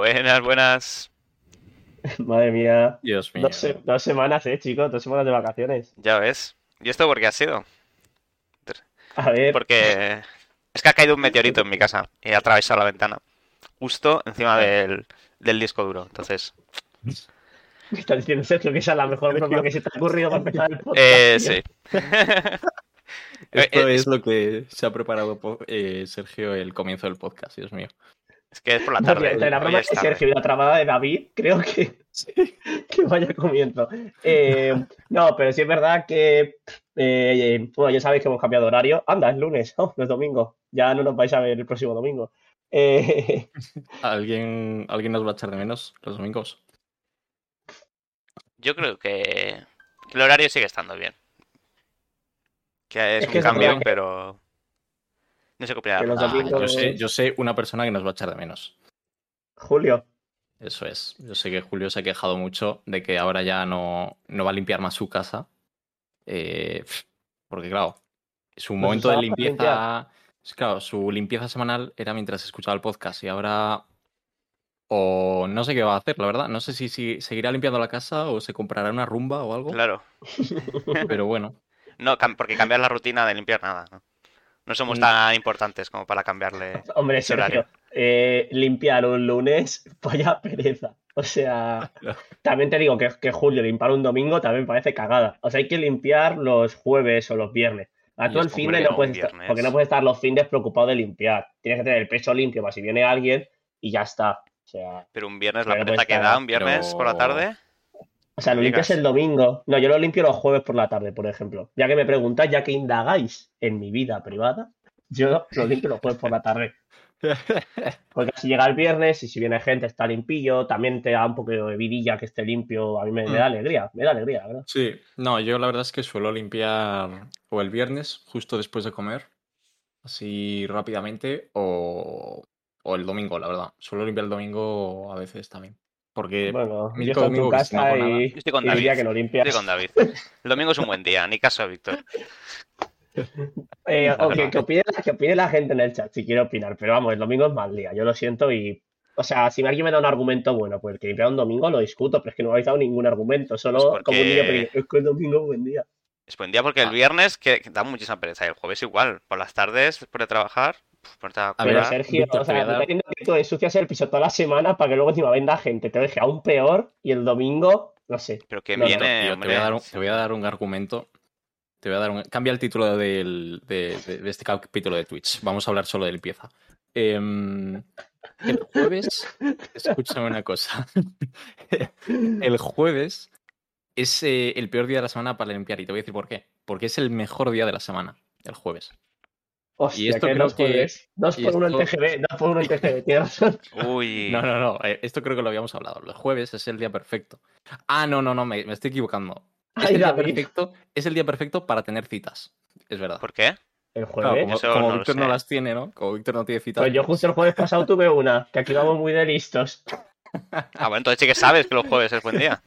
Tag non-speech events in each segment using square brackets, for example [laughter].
Buenas, buenas. [laughs] Madre mía. Dios mío. Dos, se- dos semanas, eh, chicos. Dos semanas de vacaciones. Ya ves. ¿Y esto por qué ha sido? A ver, Porque es que ha caído un meteorito en mi casa y ha atravesado la ventana. Justo encima del, del disco duro. Entonces, me está diciendo Sergio que esa es la mejor broma que se te ha ocurrido para empezar el podcast. eh, sí. [laughs] [laughs] Esto Eh, es lo que se ha preparado eh, Sergio el comienzo del podcast, Dios mío. Es que es por la No, tarde. entre la broma es de. Sergio y la trabada de David, creo que, [laughs] que vaya comienzo. Eh, no, pero sí es verdad que, eh, bueno, ya sabéis que hemos cambiado de horario. Anda, es lunes, oh, no es domingo. Ya no nos vais a ver el próximo domingo. Eh, [laughs] ¿Alguien, ¿Alguien nos va a echar de menos los domingos? Yo creo que que el horario sigue estando bien. Que es, Es que un es cambio, pero no sé Ah, yo, sé, yo sé una persona que nos va a echar de menos. Julio, Eso es. Yo sé que Julio se ha quejado mucho de que ahora ya no, no va a limpiar más su casa. Eh, porque, claro, su Pues momento de limpieza. es Claro, su limpieza semanal era mientras escuchaba el podcast y ahora. O no sé qué va a hacer, la verdad. No sé si, si seguirá limpiando la casa o se comprará una rumba o algo. Claro. Pero bueno. [laughs] No, porque cambiar la rutina de limpiar nada. No, No somos Mm. tan importantes como para cambiarle. [laughs] hombre, ese horario. Sergio, eh, limpiar un lunes, [laughs] vaya pereza. O sea, también te digo que, que Julio limpiar un domingo también parece cagada. O sea, hay que limpiar los jueves o los viernes. A tú el fin de no puedes estar, porque no puedes estar los fines preocupado de limpiar. Tienes que tener el pecho limpio para si viene alguien y ya está. O sea, Pero un viernes, la pereza pues que da un viernes por la tarde. O sea, lo limpias el domingo. No, yo lo limpio los jueves por la tarde, por ejemplo. Ya que me preguntáis, ya que indagáis en mi vida privada, yo lo limpio los jueves por la tarde. [laughs] Porque si llega el viernes y si viene gente está limpillo, también te da un poco de vidilla que esté limpio, a mí me, me Mm. da alegría, me da alegría, la verdad. Sí, no, yo la verdad es que suelo limpiar o el viernes, justo después de comer, así rápidamente, o, o el domingo, la verdad. Suelo limpiar el domingo a veces también. Porque Bueno, mi yo estoy en tu no casa y, Yo estoy con y diría David. que no limpias. Estoy con David. El domingo es un buen día, ni caso a Víctor. Eh, que, opine, que opine la gente en el chat si quiere opinar, pero vamos, el domingo es mal día, yo lo siento y... O sea, si alguien me da un argumento bueno, pues el que limpia un domingo lo discuto, pero es que no me habéis dado ningún argumento, solo Pues porque- como un niño pequeño, es que el domingo es buen día. Es buen día porque el viernes que, que da muchísima pereza. Y el jueves igual. Por las tardes, después de trabajar, puf, ponerte a ver. Sergio, Víctor, o te sea, está diciendo que tú ensucias el piso toda la semana para que luego encima venda gente, te deje aún peor y el domingo, no sé. Pero que No, no, viene, Tío, te, voy a dar un, te voy a dar un argumento. Te voy a dar un. Cambia el título del- de, de- de este capítulo de Twitch. Vamos a hablar solo de limpieza. Em, el jueves. Escúchame una cosa. [laughs] El jueves es eh, el peor día de la semana para limpiar. Y te voy a decir por qué. Porque es el mejor día de la semana. El jueves. Hostia, esto que creo dos que- jueves, dos y por uno en esto- TGB, dos por uno en TGB, tienes razón. [laughs] Uy. No, no, no. eh, esto creo que lo habíamos hablado. Los jueves es el día perfecto. Ah, no, no, no. Me, me estoy equivocando. Es el, día perfecto, es el día perfecto para tener citas. Es verdad. ¿Por qué? El Claro, jueves. como, como no Víctor no las tiene, ¿no? Como Víctor no tiene citas. Pues yo justo el jueves pasado tuve una, que aquí vamos muy de listos. Ah, bueno, entonces sí que sabes que los jueves es buen día.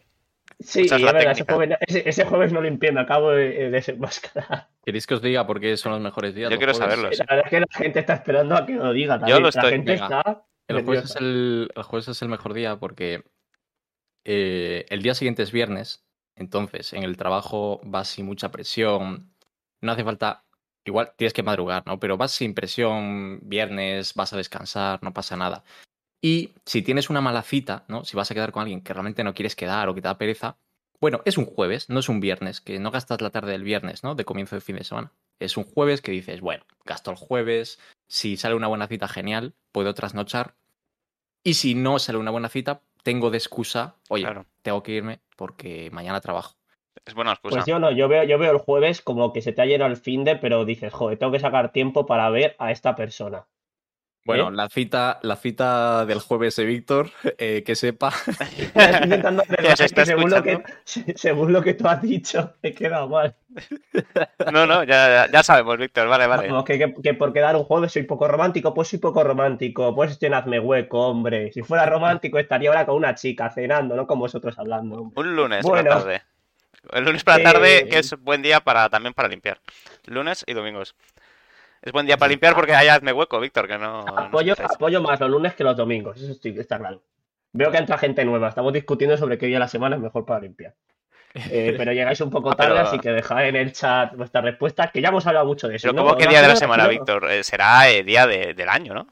Sí, es verdad, ese jueves, ese, ese jueves no limpié, me acabo de, de desenmascarar. ¿Queréis que os diga por qué son los mejores días? Yo quiero jueves? saberlo. La verdad es que la gente está esperando a que lo diga también. Yo lo La gente está El jueves, es nerviosa. el, el jueves es el mejor día porque eh, el día siguiente es viernes. Entonces, en el trabajo vas sin mucha presión. No hace falta. Igual tienes que madrugar, ¿no? Pero vas sin presión, viernes, vas a descansar, no pasa nada. Y si tienes una mala cita, ¿no? Si vas a quedar con alguien que realmente no quieres quedar o que te da pereza, bueno, es un jueves, no es un viernes, que no gastas la tarde del viernes, ¿no? De comienzo de fin de semana. Es un jueves que dices, bueno, gasto el jueves, si sale una buena cita, genial, puedo trasnochar. Y si no sale una buena cita, tengo de excusa, oye, Claro. tengo que irme porque mañana trabajo. Es buena excusa. Pues yo no, yo veo, yo veo el jueves como que se te ha llenado el fin de, pero dices, joder, tengo que sacar tiempo para ver a esta persona. Bueno, ¿Eh? la cita, la cita del jueves de Víctor, eh, que sepa. [laughs] Estoy intentando [laughs] está según, lo que, según lo que tú has dicho, he quedado mal. No, no, ya, sabemos, Víctor. Vale, vale. Vamos, que, que, que por quedar un jueves soy poco romántico, pues soy poco romántico. Pues hazme hueco, hombre. Si fuera [laughs] romántico estaría ahora con una chica cenando, no con vosotros hablando. Un lunes por Bueno. la tarde. El lunes por la Eh, tarde, que es buen día para también para limpiar. Lunes y domingos. Es buen día para limpiar porque hay hazme hueco, Víctor, que no. Apoyo, más los lunes que los domingos, eso estoy- está claro. Veo que entra gente nueva. Estamos discutiendo sobre qué día de la semana es mejor para limpiar. Eh, [laughs] pero llegáis un poco Ah, pero- tarde, así que dejad en el chat vuestras respuestas, que ya hemos hablado mucho de eso. Pero ¿no? ¿cómo que día de la semana. Víctor? Eh, será eh, día de- del año, ¿no?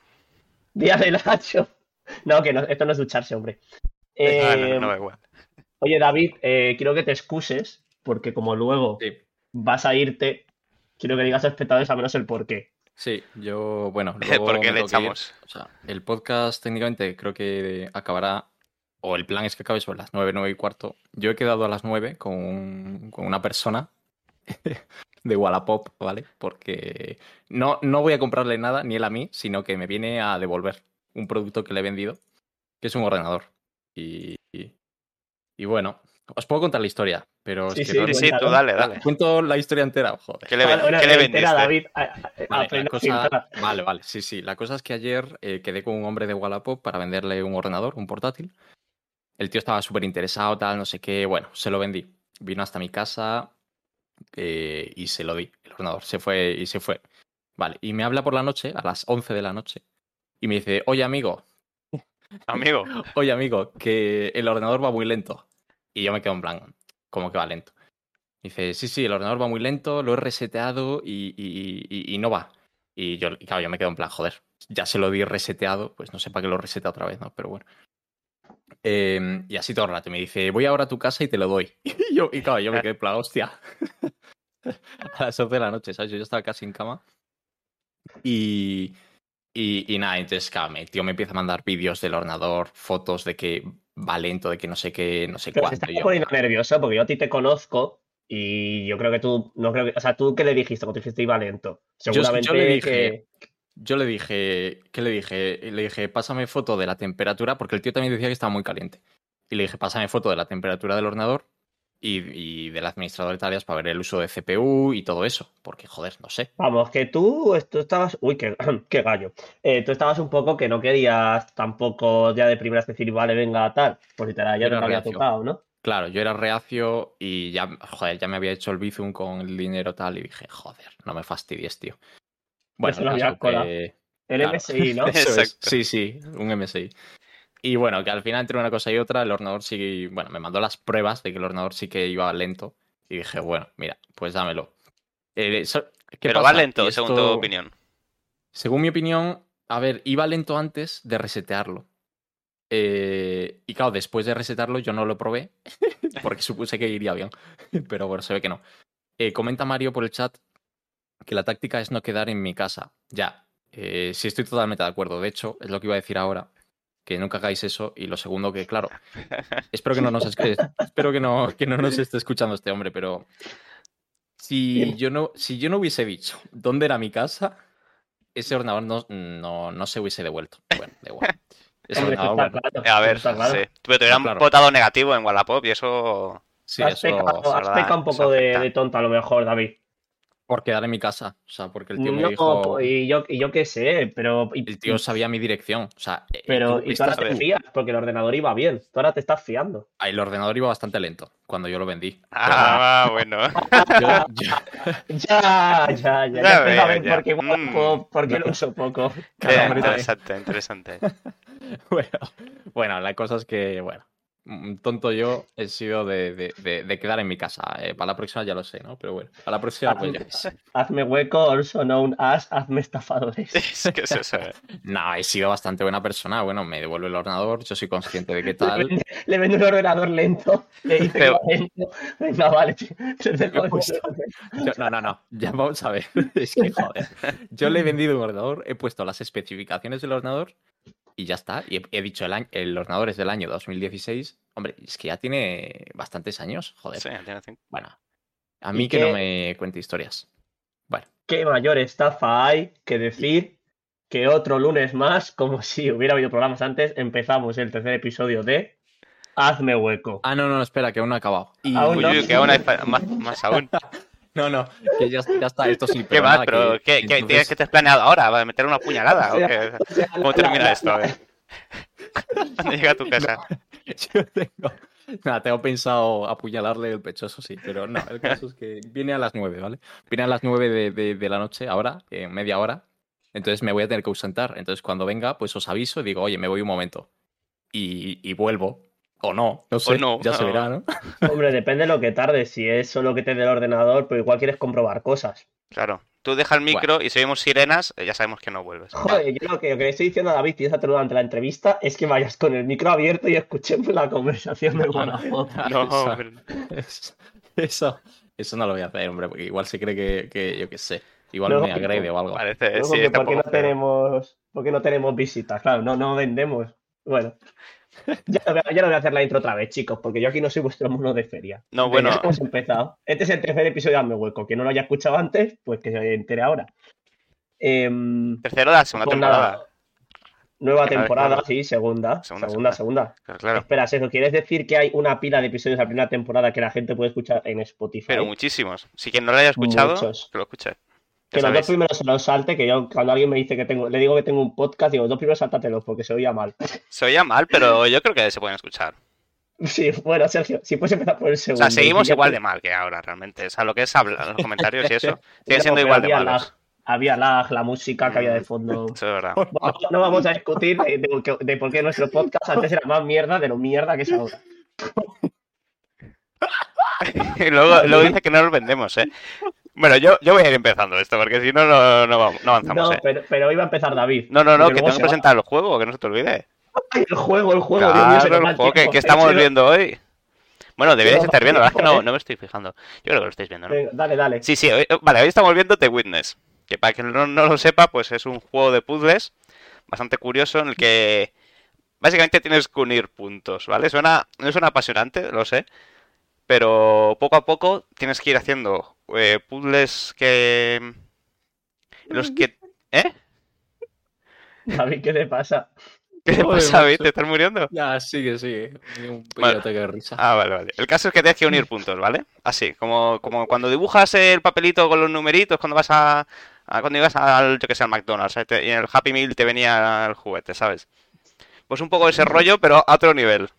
Día del hacho. [laughs] No, que no, esto no es ducharse, hombre. Ah, Eh, no, no, da igual. Oye, David, eh, quiero que te excuses, porque como luego Sí. vas a irte, quiero que digas a espectadores al menos el porqué. Sí, yo, bueno, [laughs] luego ¿Por qué le echamos? O sea, el podcast técnicamente creo que acabará, o el plan es que acabe sobre las 9, 9 y cuarto. Yo he quedado a las 9 con, un- con una persona [laughs] de Wallapop, ¿vale? Porque no, no voy a comprarle nada, ni él a mí, sino que me viene a devolver un producto que le he vendido, que es un ordenador. Y, y, y bueno, os puedo contar la historia, pero Sí, es que sí, no- Sí, sí, tú dale, dale. cuento la historia entera, joder. ¿Qué le, Vale, ven- bueno, qué le entera, vendiste? David, a- a- Vale, la cosa- vale, vale, sí, sí. La cosa es que ayer eh, quedé con un hombre de Wallapop para venderle un ordenador, un portátil. El tío estaba súper interesado, tal, no sé qué. Bueno, se lo vendí. Vino hasta mi casa eh, y se lo di. El ordenador se fue y se fue. Vale, y me habla por la noche, a las 11 de la noche, y me dice, oye amigo, Amigo, [laughs] oye amigo, que el ordenador va muy lento. Y yo me quedo en plan, ¿cómo que va lento? Dice, sí, sí, el ordenador va muy lento, lo he reseteado y, y- no va. Y yo, claro, yo me quedo en plan, joder, ya se lo di reseteado, pues no sé para qué lo reseta otra vez, ¿no? Pero bueno. Eh, y así todo el rato. Me dice, voy ahora a tu casa y te lo doy. [laughs] Y yo, y claro, yo me quedé en plan, hostia. [laughs] a las 11 de la noche, ¿sabes? Yo estaba casi en cama. Y, y, nada, entonces, claro, el tío me empieza a mandar vídeos del ordenador, fotos de que va lento, de que no sé qué, no sé Pero cuánto. está y yo, poniendo nervioso porque yo a ti te conozco y yo creo que tú, no creo que, o sea, tú qué le dijiste cuando te dijiste iba lento. yo Seguramente le que dije- Yo le dije, ¿qué le dije? Le dije, pásame foto de la temperatura, porque el tío también decía que estaba muy caliente. Y le dije, pásame foto de la temperatura del ordenador y, y del administrador de tareas para ver el uso de CPU y todo eso. Porque, joder, no sé. Vamos, que tú, tú estabas, uy, qué, [clears throat] qué gallo. Eh, tú estabas un poco que no querías tampoco ya de primeras decir, vale, venga, tal, pues literal, ya Yo te había tocado, ¿no? Claro, yo era reacio y ya, joder, ya me había hecho el bizum con el dinero tal y dije, joder, no me fastidies, tío. Bueno, el había que- El Claro. MSI, ¿no? [laughs] Eso es. Exacto. Sí, sí, un MSI. Y bueno, que al final entre una cosa y otra, el ordenador sí, bueno, me mandó las pruebas de que el ordenador sí que iba lento. Y dije, bueno, mira, pues dámelo. Eh, so- ¿qué pero pasa? va lento, según tu opinión. Según mi opinión, a ver, iba lento antes de resetearlo. Eh, y claro, después de resetarlo yo no lo probé, [laughs] porque supuse que iría bien. [laughs] Pero bueno, se ve que no. Eh, comenta Mario por el chat que la táctica es no quedar en mi casa. Ya, eh, sí estoy totalmente de acuerdo. De hecho, es lo que iba a decir ahora, que nunca hagáis eso. Y lo segundo que, claro, [laughs] espero que no nos, espero que no, que no nos esté escuchando este hombre, pero si yo no, si yo no hubiese dicho dónde era mi casa, ese ordenador no, no, no se hubiese devuelto. Bueno, da igual. [laughs] Ese ordenador, bueno, claro, A ver, claro. sí. Pero te hubieran claro. votado negativo en Wallapop y eso. sí, has eso pecado, has un poco de, de tonto a lo mejor, David. Por quedar en mi casa. O sea, porque el tío me No, dijo. y yo, y yo qué sé, pero. y- El tío sabía mi dirección. O sea, eh, pero, tú y tú ahora te fías, porque el ordenador iba bien. Tú ahora te estás fiando. Ah, el ordenador iba bastante lento cuando yo lo vendí. Ah, bueno. [laughs] Yo- yo- [laughs] Ya, ya, ya. Ya, Ya empieza veo, a ver ya. por qué, Mm. por- por qué lo uso poco. Interesante, interesante. [laughs] bueno, bueno, la cosa es que, bueno, tonto yo he sido de, de- de- de quedar en mi casa. Eh, para la próxima ya lo sé, ¿no? Pero bueno, para la próxima pues ya. Hazme hueco, also known as hazme estafadores. [laughs] Es que es eso. eh. No, he sido bastante buena persona. Bueno, me devuelve el ordenador, yo soy consciente de qué Le tal. vende, le vende un ordenador lento. Le dice Pero-. Venga, vale. Pues-. Yo- no, no, no, ya vamos a ver. [laughs] Es que joder. Yo le he vendido un ordenador, he puesto las especificaciones del ordenador y ya está. Y he, he dicho, el, año- el ordenador es del año 2016. Hombre, es que ya tiene bastantes años, joder. Sí, tiene cinco. Bueno, a ¿Y mí que qué- no me cuente historias. Bueno, ¿Qué mayor estafa hay que decir que otro lunes más, como si hubiera habido programas antes, empezamos el tercer episodio de Hazme hueco? ah, no, no, espera, que aún no ha acabado. Y- Aún no. uy, que aún hay más, más aún. [laughs] No, no, que ya, ya está esto sin ¿Qué más? Pero, ¿qué, qué, tienes que te has planeado ahora? ¿Va a meter una puñalada? ¿O [laughs] qué? ¿Cómo termina esto? A ver. ¿Cuándo [laughs] llega a tu casa? [laughs] Yo tengo. Nada, tengo pensado apuñalarle el pecho, eso sí, pero no, el caso es que viene a las 9, ¿vale? Viene a las 9 de, de- de la noche, ahora, en media hora. Entonces me voy a tener que ausentar. Entonces cuando venga, pues os aviso y digo, oye, me voy un momento. y, y vuelvo. O no, no sé, no, ya se no. verá, [laughs] ¿no? Hombre, depende de lo que tardes. Si es solo que te dé el ordenador, pero igual quieres comprobar cosas. Claro. Tú deja el micro y si oímos sirenas, eh, ya sabemos que no vuelves. Joder, yo lo que, lo que le estoy diciendo a David, y esa durante la entrevista, es que vayas con el micro abierto y escuchemos la conversación de Vodafone. No, Eso- hombre. Eso, eso, eso no lo voy a hacer, hombre, porque igual se cree que, que yo qué sé, igual Luego, me agrede o algo. Parece, sí, ¿por qué no tenemos, por qué no tenemos visitas? Claro, no, no vendemos. Bueno. Ya no, voy a, ya no voy a hacer la intro otra vez, chicos, porque yo aquí no soy vuestro mono de feria. No, bueno. hemos empezado. Este es el tercer episodio de Hazme Hueco. Quien no lo haya escuchado antes, pues que se entere ahora. Em, Tercero de la segunda pues temporada. nueva temporada, sí, segunda. Segunda, Segunda, segunda. segunda. Claro, claro. Espera, Sergio, ¿quieres decir que hay una pila de episodios de la primera temporada que la gente puede escuchar en Spotify? Pero muchísimos. Si quien no lo haya escuchado, Muchos. que lo escuche. Que los dos primeros se los salte, que yo cuando alguien me dice que tengo, le digo que tengo un podcast, digo, los dos primeros sáltatelos porque se oía mal. Se oía mal, pero yo creo que se pueden escuchar. Sí, bueno, Sergio, si puedes empezar por el O segundo. sea, seguimos igual de mal que ahora, realmente. O sea, lo que es hablar, los comentarios y eso, [laughs] sigue siendo igual de lag, había lag, la música que había de fondo. Eso es verdad. Bueno, no vamos a discutir de, de- de por qué nuestro podcast antes era más mierda de lo mierda que es ahora. [laughs] Y luego, luego dice que no nos vendemos, ¿eh? Bueno, yo, yo voy a ir empezando esto, porque si no, no, no, no avanzamos, No, ¿eh? pero, pero iba a empezar David. No, no, no, que luego tengo que va. presentar el juego, que no se te olvide. Ay, el juego, el juego, Dios mío, el juego que, estamos viendo hoy. Bueno, deberíais estar viendo, la verdad que tiempo, no, ¿eh? no me estoy fijando. Yo creo que lo estáis viendo, ¿no? Dale, dale. Sí, sí, hoy- vale, hoy estamos viendo The Witness, que para quien no, no lo sepa, pues es un juego de puzzles bastante curioso en el que básicamente tienes que unir puntos, ¿vale? Suena, no suena apasionante, lo sé, pero poco a poco tienes que ir haciendo eh, puzzles que... en los que... ¿Eh? David, ¿qué te pasa? ¿Qué te pasa. David? ¿Te estás muriendo? Ya, sigue, sigue. Un Vale. ataque de risa. Ah, vale, vale. El caso es que tienes que unir puntos, ¿vale? Así, como, como cuando dibujas el papelito con los numeritos cuando vas a, a- cuando ibas al, yo que sé, al McDonald's ¿sabes? Te- y en el Happy Meal te venía el juguete, ¿sabes? Pues un poco ese rollo, pero a otro nivel.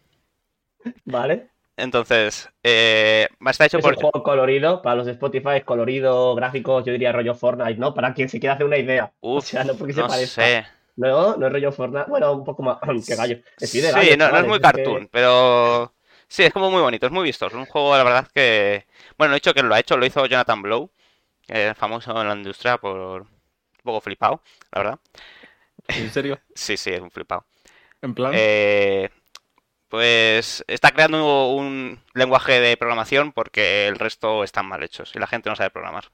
¿Vale? Entonces, eh, está hecho Es por... un juego colorido, para los de Spotify es colorido, gráficos, yo diría rollo Fortnite, ¿no? Para quien se quiera hacer una idea. o Uf, sea, no porque se no parezca. sé. No, no es rollo Fortnite. Bueno, un poco más. [clears throat] Qué gallo. Sí, gallo, no, no es muy que- cartoon, pero sí, es como muy bonito, es muy vistoso. Es un juego, la verdad, que... Bueno, no he dicho que lo ha hecho, lo hizo Jonathan Blow, que famoso en la industria por... Un poco flipado, la verdad. ¿En serio? [laughs] Sí, sí, es un flipado. En plan. Eh, pues está creando un lenguaje de programación porque el resto están mal hechos y la gente no sabe programar.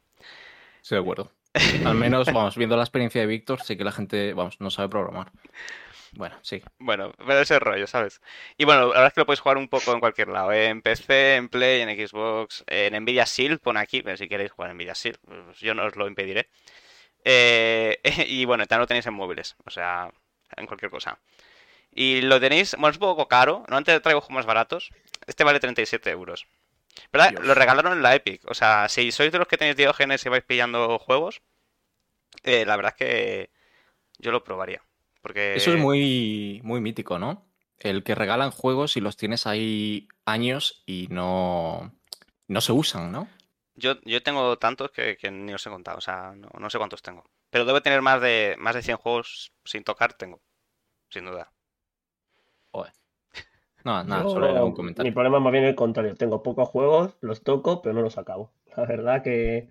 Estoy de acuerdo. Al menos, vamos, viendo la experiencia de Víctor, sé que la gente, vamos, no sabe programar. Bueno, sí. Bueno, pero ese rollo, ¿sabes? Y bueno, la verdad es que lo puedes jugar un poco en cualquier lado, ¿eh? En PC, en Play, en Xbox, en Nvidia Shield, pone aquí, pero si queréis jugar en Nvidia Shield, pues yo no os lo impediré. Eh, [laughs] y bueno, también lo tenéis en móviles, o sea, en cualquier cosa. Y lo tenéis, bueno, es un poco caro, normalmente traigo juegos más baratos, este vale 37 euros. ¿Verdad? Dios. Lo regalaron en la Epic, o sea, si sois de los que tenéis Diógenes y vais pillando juegos, eh, la verdad es que yo lo probaría. Porque... Eso es muy, muy mítico, ¿no? El que regalan juegos y los tienes ahí años y no, no se usan, ¿no? Yo, yo tengo tantos que, que ni os he contado, o sea, no, no sé cuántos tengo. Pero debe tener más de, más de 100 juegos sin tocar, tengo, sin duda. [laughs] No, nada, Yo, solo era un Mi comentario. problema es más bien el contrario. Tengo pocos juegos, los toco, pero no los acabo. La verdad que,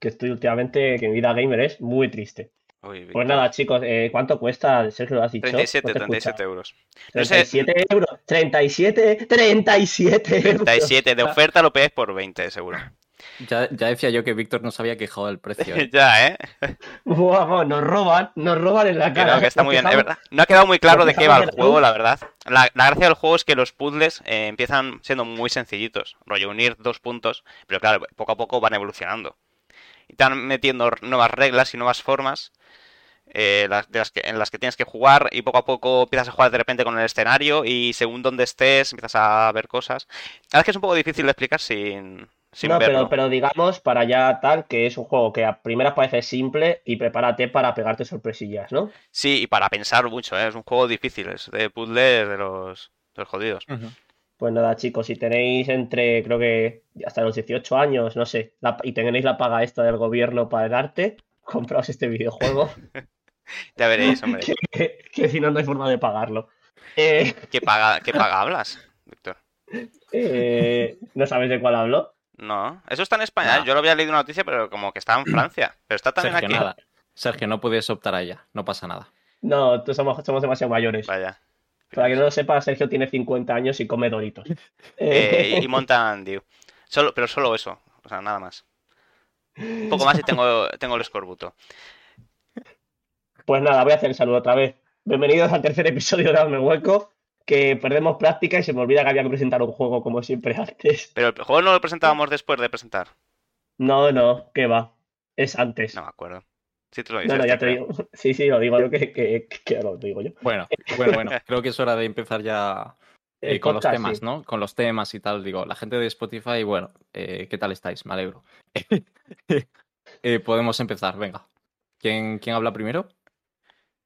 que estoy últimamente, que mi vida gamer es muy triste. Uy, Pues nada, chicos, eh, ¿cuánto cuesta? Sergio, lo has dicho. 37, No te he 37 escuchado. euros. No sé, 37 euros. 37, 37 euros. 37 de oferta lo pegáis por 20, seguro. Ya, ya decía yo que Víctor no se había quejado del precio. ¿eh? [laughs] ya, ¿eh? Vamos, nos roban, nos roban en la cara. que está muy bien. Es verdad. No ha quedado muy claro de qué va el juego, la verdad. La, la gracia del juego es que los puzzles eh, empiezan siendo muy sencillitos. Rollo unir dos puntos, pero claro, poco a poco van evolucionando. Y te van metiendo nuevas reglas y nuevas formas eh, las- de las que, en las que tienes que jugar y poco a poco empiezas a jugar de repente con el escenario y según donde estés empiezas a ver cosas. La verdad es que es un poco difícil de explicar sin, sin No, verlo. pero, pero digamos para ya tal que es un juego que a primeras parece simple y prepárate para pegarte sorpresillas, ¿no? Sí, y para pensar mucho, ¿eh? es un juego difícil, es de puzzles de los, de los jodidos. Pues nada, chicos, si tenéis entre, creo que hasta los 18 años, no sé, la- y tenéis la paga esta del gobierno para el arte, [laughs] compraos este videojuego, [laughs] Ya veréis, hombre. [laughs] que, que si no, no hay forma de pagarlo. Eh, ¿Qué paga, qué paga hablas, Víctor? eh, ¿No sabes de cuál hablo? No, eso está en España. ¿eh? No. Yo lo había leído en una noticia, pero como que estaba en Francia. Pero está también Sergio, aquí. nada. Sergio, no puedes optar a ella, no pasa nada. No, tú somos, somos demasiado mayores. Vaya. Para que no lo sepa, Sergio tiene 50 años y come doritos. [laughs] Eh, y Mountain Dew. Solo, pero solo eso. O sea, nada más. Un poco más y tengo, tengo el escorbuto. Pues nada, voy a hacer el saludo otra vez. Bienvenidos al tercer episodio de Dame Hueco, que perdemos práctica y se me olvida que había que presentar un juego como siempre [laughs] antes. Pero el juego no lo presentábamos después de presentar. No, no, que va. Es antes. No me acuerdo. Sí, te lo No, dices. no, ya te creo. digo. [laughs] Sí, sí, lo digo yo que, que, que lo digo yo. Bueno, bueno, bueno, creo que es hora de empezar ya [laughs] eh, con los temas, sí. ¿no? Con los temas y tal. Digo, la gente de Spotify, bueno, eh, ¿qué tal estáis? Me alegro. Eh, podemos empezar, venga. ¿Quién, quién habla primero?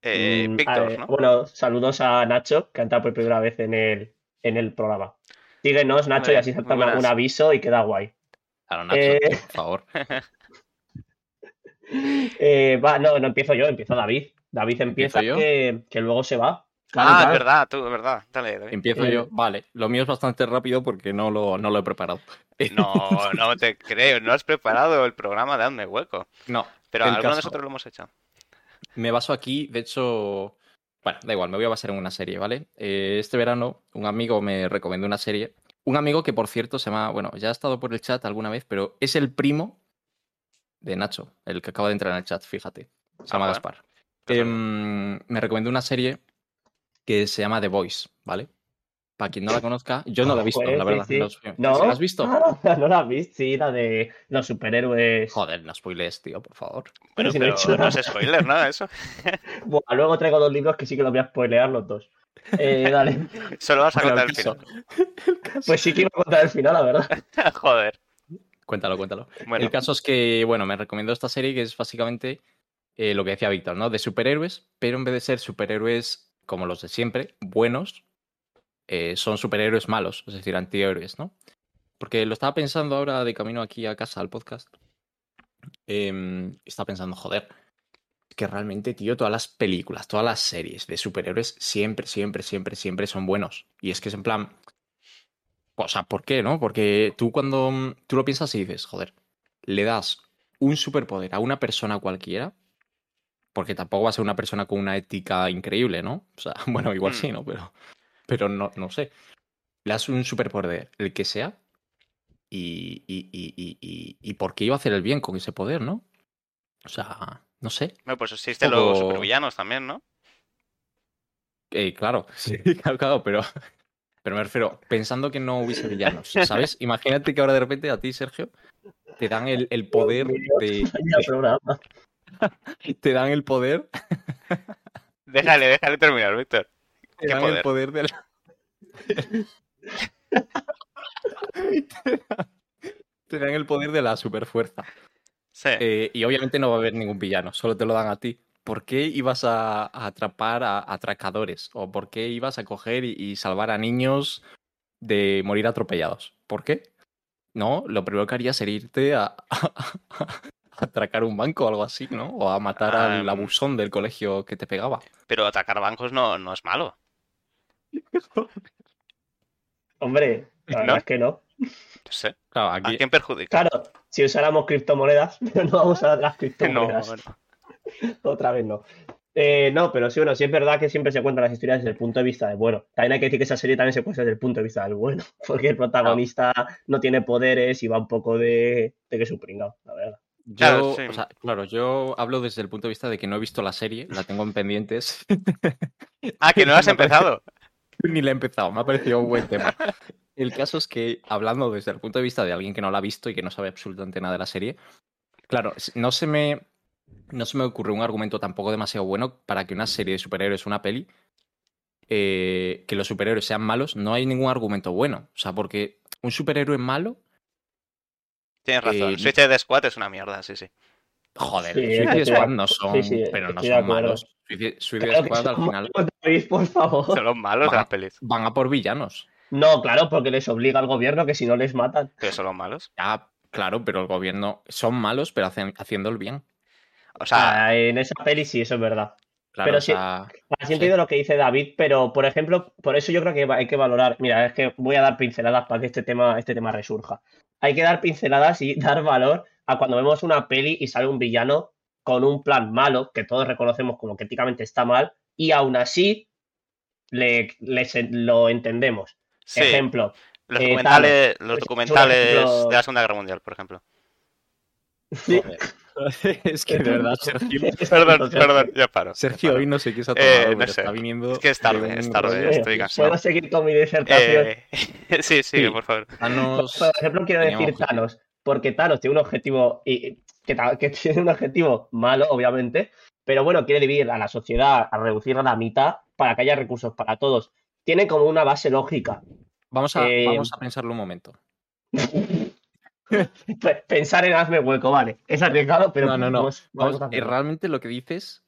Eh, Mm, Víctor, ver, ¿no? Bueno, saludos a Nacho, que ha entrado por primera vez en el, en el programa. Síguenos, Nacho, y así bien, salta muy buenas. un aviso y queda guay. Claro, Nacho, Eh, tío, por favor. [laughs] Eh, va, no, no empiezo yo, empieza David. David empieza ¿Empiezo yo? que, que luego se va. Claro, ah, claro. es verdad, tú, es verdad. Dale, David. Empiezo eh, yo. Vale, lo mío es bastante rápido porque no lo, no lo he preparado. No, no [laughs] te creo. No has preparado el programa de Hazme Hueco. No, Pero alguno de nosotros lo hemos hecho. Me baso aquí, de hecho, bueno, da igual, me voy a basar en una serie, ¿vale? Eh, este verano un amigo me recomendó una serie. Un amigo que, por cierto, se llama, bueno, ya ha estado por el chat alguna vez, pero es el primo de Nacho, el que acaba de entrar en el chat, fíjate. Se llama Ah. Gaspar. Em, me recomendó una serie que se llama The Voice, ¿vale? Para quien no la conozca, yo no la he visto, Pues, la verdad. sí. no. ¿La has visto? [laughs] Ah, no la has visto, sí, la de los superhéroes. Joder, no spoilees, tío, por favor. Bueno, si no he pero no nada. es spoiler, ¿no? Eso. [laughs] Buah, luego traigo dos libros que sí que los voy a spoilear los dos. Eh, [laughs] dale. Solo vas a Bueno, contar el el final. Pues sí que iba a contar el final, la verdad. Joder. Cuéntalo, cuéntalo. Bueno, El caso es que, bueno, me recomendó esta serie que es básicamente eh, lo que decía Víctor, ¿no? De superhéroes, pero en vez de ser superhéroes como los de siempre, buenos, eh, son superhéroes malos, es decir, antihéroes, ¿no? Porque lo estaba pensando ahora de camino aquí a casa al podcast. em, estaba pensando, joder, que realmente, tío, todas las películas, todas las series de superhéroes siempre, siempre, siempre, siempre son buenos. Y es que es en plan. O sea, ¿por qué, no? Porque tú cuando mm, tú lo piensas y dices, joder, le das un superpoder a una persona cualquiera, porque tampoco va a ser una persona con una ética increíble, ¿no? O sea, [laughs] bueno, igual Hmm. sí, ¿no? Pero, pero no, no sé. Le das un superpoder, el que sea, y, y, y, y, y, y por qué iba a hacer el bien con ese poder, ¿no? O sea, no sé. bueno, pues existen poco- los supervillanos también, ¿no? Eh, claro, [laughs] sí, claro, claro, pero, pero me refiero, pensando que no hubiese villanos, ¿sabes? [laughs] Imagínate que ahora de repente a ti, Sergio, te dan el, el poder de. [laughs] Te dan el poder. Déjale, déjale terminar, Víctor. Te ¿Qué dan poder? el poder de la. [laughs] te dan el poder de la superfuerza. Sí. Eh, y obviamente no va a haber ningún villano, solo te lo dan a ti. ¿Por qué ibas a, a atrapar a atracadores? ¿O por qué ibas a coger y, y salvar a niños de morir atropellados? ¿Por qué? No, lo primero que harías sería irte a, atracar un banco o algo así, ¿no? O a matar al abusón del colegio que te pegaba. Pero atacar bancos no, no es malo. Hombre, la verdad ¿No? es que no. No sé. Claro, ¿A aquí, quién perjudica? Claro, si usáramos criptomonedas, [laughs] pero no vamos a usar las No, criptomonedas. bueno. [laughs] Otra vez no. Eh, no, pero sí, bueno, sí es verdad que siempre se cuentan las historias desde el punto de vista del bueno. También hay que decir que esa serie también se cuenta desde el punto de vista del bueno, [laughs] porque el protagonista no tiene poderes y va un poco de, de que es un la verdad. yo, Claro, sí. o sea, claro, yo hablo desde el punto de vista de que no he visto la serie, la tengo en pendientes. Ah, que no has Me parece- empezado. [laughs] Ni la he empezado, me ha parecido un buen [laughs] tema. El caso es que, hablando desde el punto de vista de alguien que no la ha visto y que no sabe absolutamente nada de la serie, claro, no se me, no se me ocurre un argumento tampoco demasiado bueno para que una serie de superhéroes, una peli, eh, que los superhéroes sean malos, no hay ningún argumento bueno. O sea, porque un superhéroe malo, Tienes razón. Eh, Suicide Squad es una mierda, sí, sí. Joder, Sí, Suicide Squad no son, sí, sí, pero no son malos. Suicide, Squad al final malos, por favor. Son los malos de Va. las pelis. van a por villanos. No, claro, porque les obliga al gobierno que si no les matan. Pero son los malos. Ya, claro, pero el gobierno son malos, pero hacen, haciendo el bien. O sea, Ah, en esa peli sí, eso es verdad. Claro, Pero o sí- Así sí. entiendo lo que dice David, pero por ejemplo, por eso yo creo que hay que valorar. Mira, es que voy a dar pinceladas para que este tema, este tema resurja. Hay que dar pinceladas y [laughs] dar valor a cuando vemos una peli y sale un villano con un plan malo, que todos reconocemos como que éticamente está mal, y aún así le, lo entendemos. Sí, Ejemplo, los eh, documentales, los Es un documentales ejemplo- de la Segunda Guerra Mundial, por ejemplo. Sí. [laughs] Es que de verdad, Sergio. [laughs] Perdón, [laughs] perdón, ya paro. Sergio ya hoy no sé qué se ha Eh, tomado, no pero sé. está viniendo. Es que es tarde, de es tarde, estoy cansado. ¿Puedo seguir con mi disertación? Eh, sí, sí, Sí. por favor. Thanos Por ejemplo, quiero decir. Thanos, porque Thanos tiene un objetivo y, que, [laughs] tiene un objetivo malo, obviamente, pero bueno, quiere dividir a la sociedad, a reducirla a la mitad para que haya recursos para todos. Tiene como una base lógica. Vamos a, Eh, vamos a pensarlo un momento. [laughs] Pe- Pensar en hazme hueco, vale. Es arriesgado, pero no, no, no. vamos- vamos Vamos, a eh, realmente lo que dices.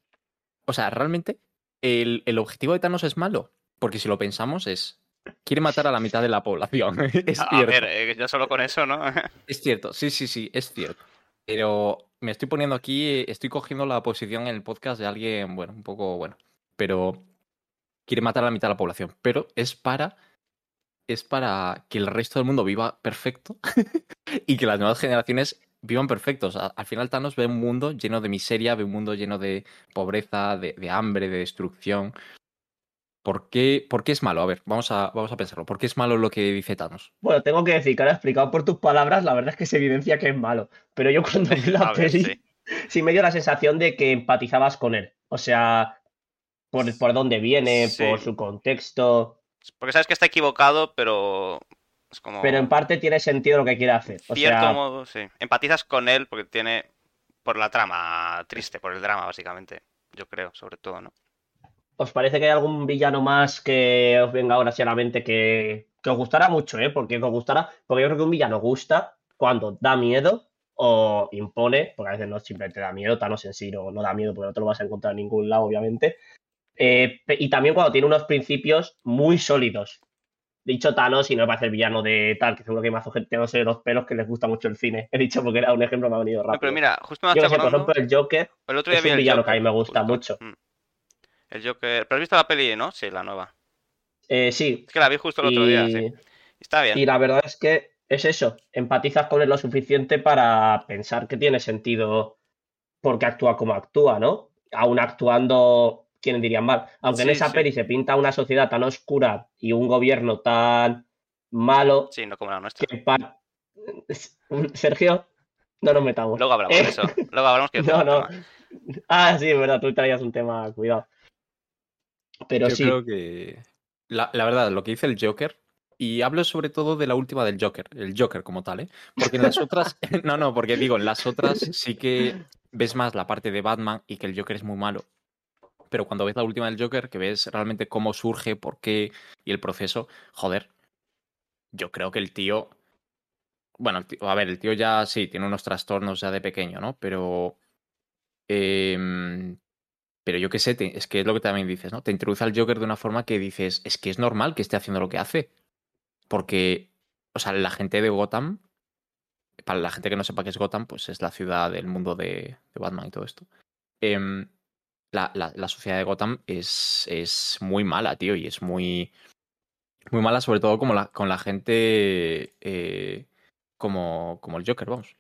O sea, realmente el, el objetivo de Thanos es malo. Porque si lo pensamos es. Quiere matar a la mitad de la población. [laughs] es A, a cierto. ver, eh, ya solo con eso, ¿no? [laughs] Es cierto, sí, sí, sí, es cierto. Pero me estoy poniendo aquí, estoy cogiendo la posición en el podcast de alguien, bueno, un poco, bueno, pero quiere matar a la mitad de la población. Pero es para, es para que el resto del mundo viva perfecto [laughs] y que las nuevas generaciones vivan perfectos. Al final Thanos ve un mundo lleno de miseria, ve un mundo lleno de pobreza, de, de hambre, de destrucción. ¿Por qué, ¿Por qué es malo? A ver, vamos a, vamos a pensarlo. ¿Por qué es malo lo que dice Thanos? Bueno, tengo que decir que ahora explicado por tus palabras, la verdad es que se evidencia que es malo. Pero yo cuando vi la [laughs] A ver, peli, sí. sí me dio la sensación de que empatizabas con él. O sea, por, por dónde viene, Sí. por su contexto. Porque sabes que está equivocado, pero es como... Pero en parte tiene sentido lo que quiere hacer. O cierto sea, modo, sí. Empatizas con él porque tiene... Por la trama triste, por el drama, básicamente. Yo creo, sobre todo, ¿no? ¿Os parece que hay algún villano más que os venga ahora sí a la mente que, que os gustará mucho, eh? Porque que os gustará, porque yo creo que un villano gusta cuando da miedo o impone, porque a veces no siempre te da miedo, Thanos en sí no, no da miedo porque no te lo vas a encontrar en ningún lado, obviamente. Eh, y también cuando tiene unos principios muy sólidos. Dicho Thanos, y no me parece el villano de tal, que seguro que hay más gente, no sé, los pelos que les gusta mucho el cine. [laughs] He dicho porque era un ejemplo, me ha venido No, rápido. pero mira, justo me Yo sé, por ejemplo, el Joker, El otro día es un el villano que a mí me gusta justo. mucho. Mm. El Joker... ¿Pero has visto la peli, no? Sí, la nueva. eh, sí, Es que la vi justo el otro día, sí. Está bien. Y la verdad es que es eso, empatizas con él lo suficiente para pensar que tiene sentido porque actúa como actúa, ¿no? Aún actuando, ¿quiénes dirían mal? Aunque en esa sí. peli se pinta una sociedad tan oscura y un gobierno tan malo Sí, no como la nuestra. que [laughs] Sergio, no nos metamos. Luego hablamos Eh, de eso. [laughs] Luego hablamos que No, no. Ah, sí, es verdad, tú traías un tema, cuidado. Pero Yo sí, creo que. La, la verdad, lo que dice el Joker. Y hablo sobre todo de la última del Joker, el Joker como tal, ¿eh? Porque en las otras. [laughs] [laughs] No, no, porque digo, en las otras sí que [laughs] ves más la parte de Batman y que el Joker es muy malo. Pero cuando ves la última del Joker, que ves realmente cómo surge, por qué y el proceso, joder. Yo creo que el tío. Bueno, el tío- a ver, el tío ya sí, tiene unos trastornos ya de pequeño, ¿no? Pero. em, pero yo qué sé, te- es que es lo que también dices, ¿no? Te introduce al Joker de una forma que dices, es que es normal que esté haciendo lo que hace. Porque, o sea, la gente de Gotham, para la gente que no sepa qué es Gotham, pues es la ciudad del mundo de, de Batman y todo esto. Em, la, la- la sociedad de Gotham es, es muy mala, tío, y es muy, muy mala, sobre todo como la, con la gente eh, como, como el Joker, vamos.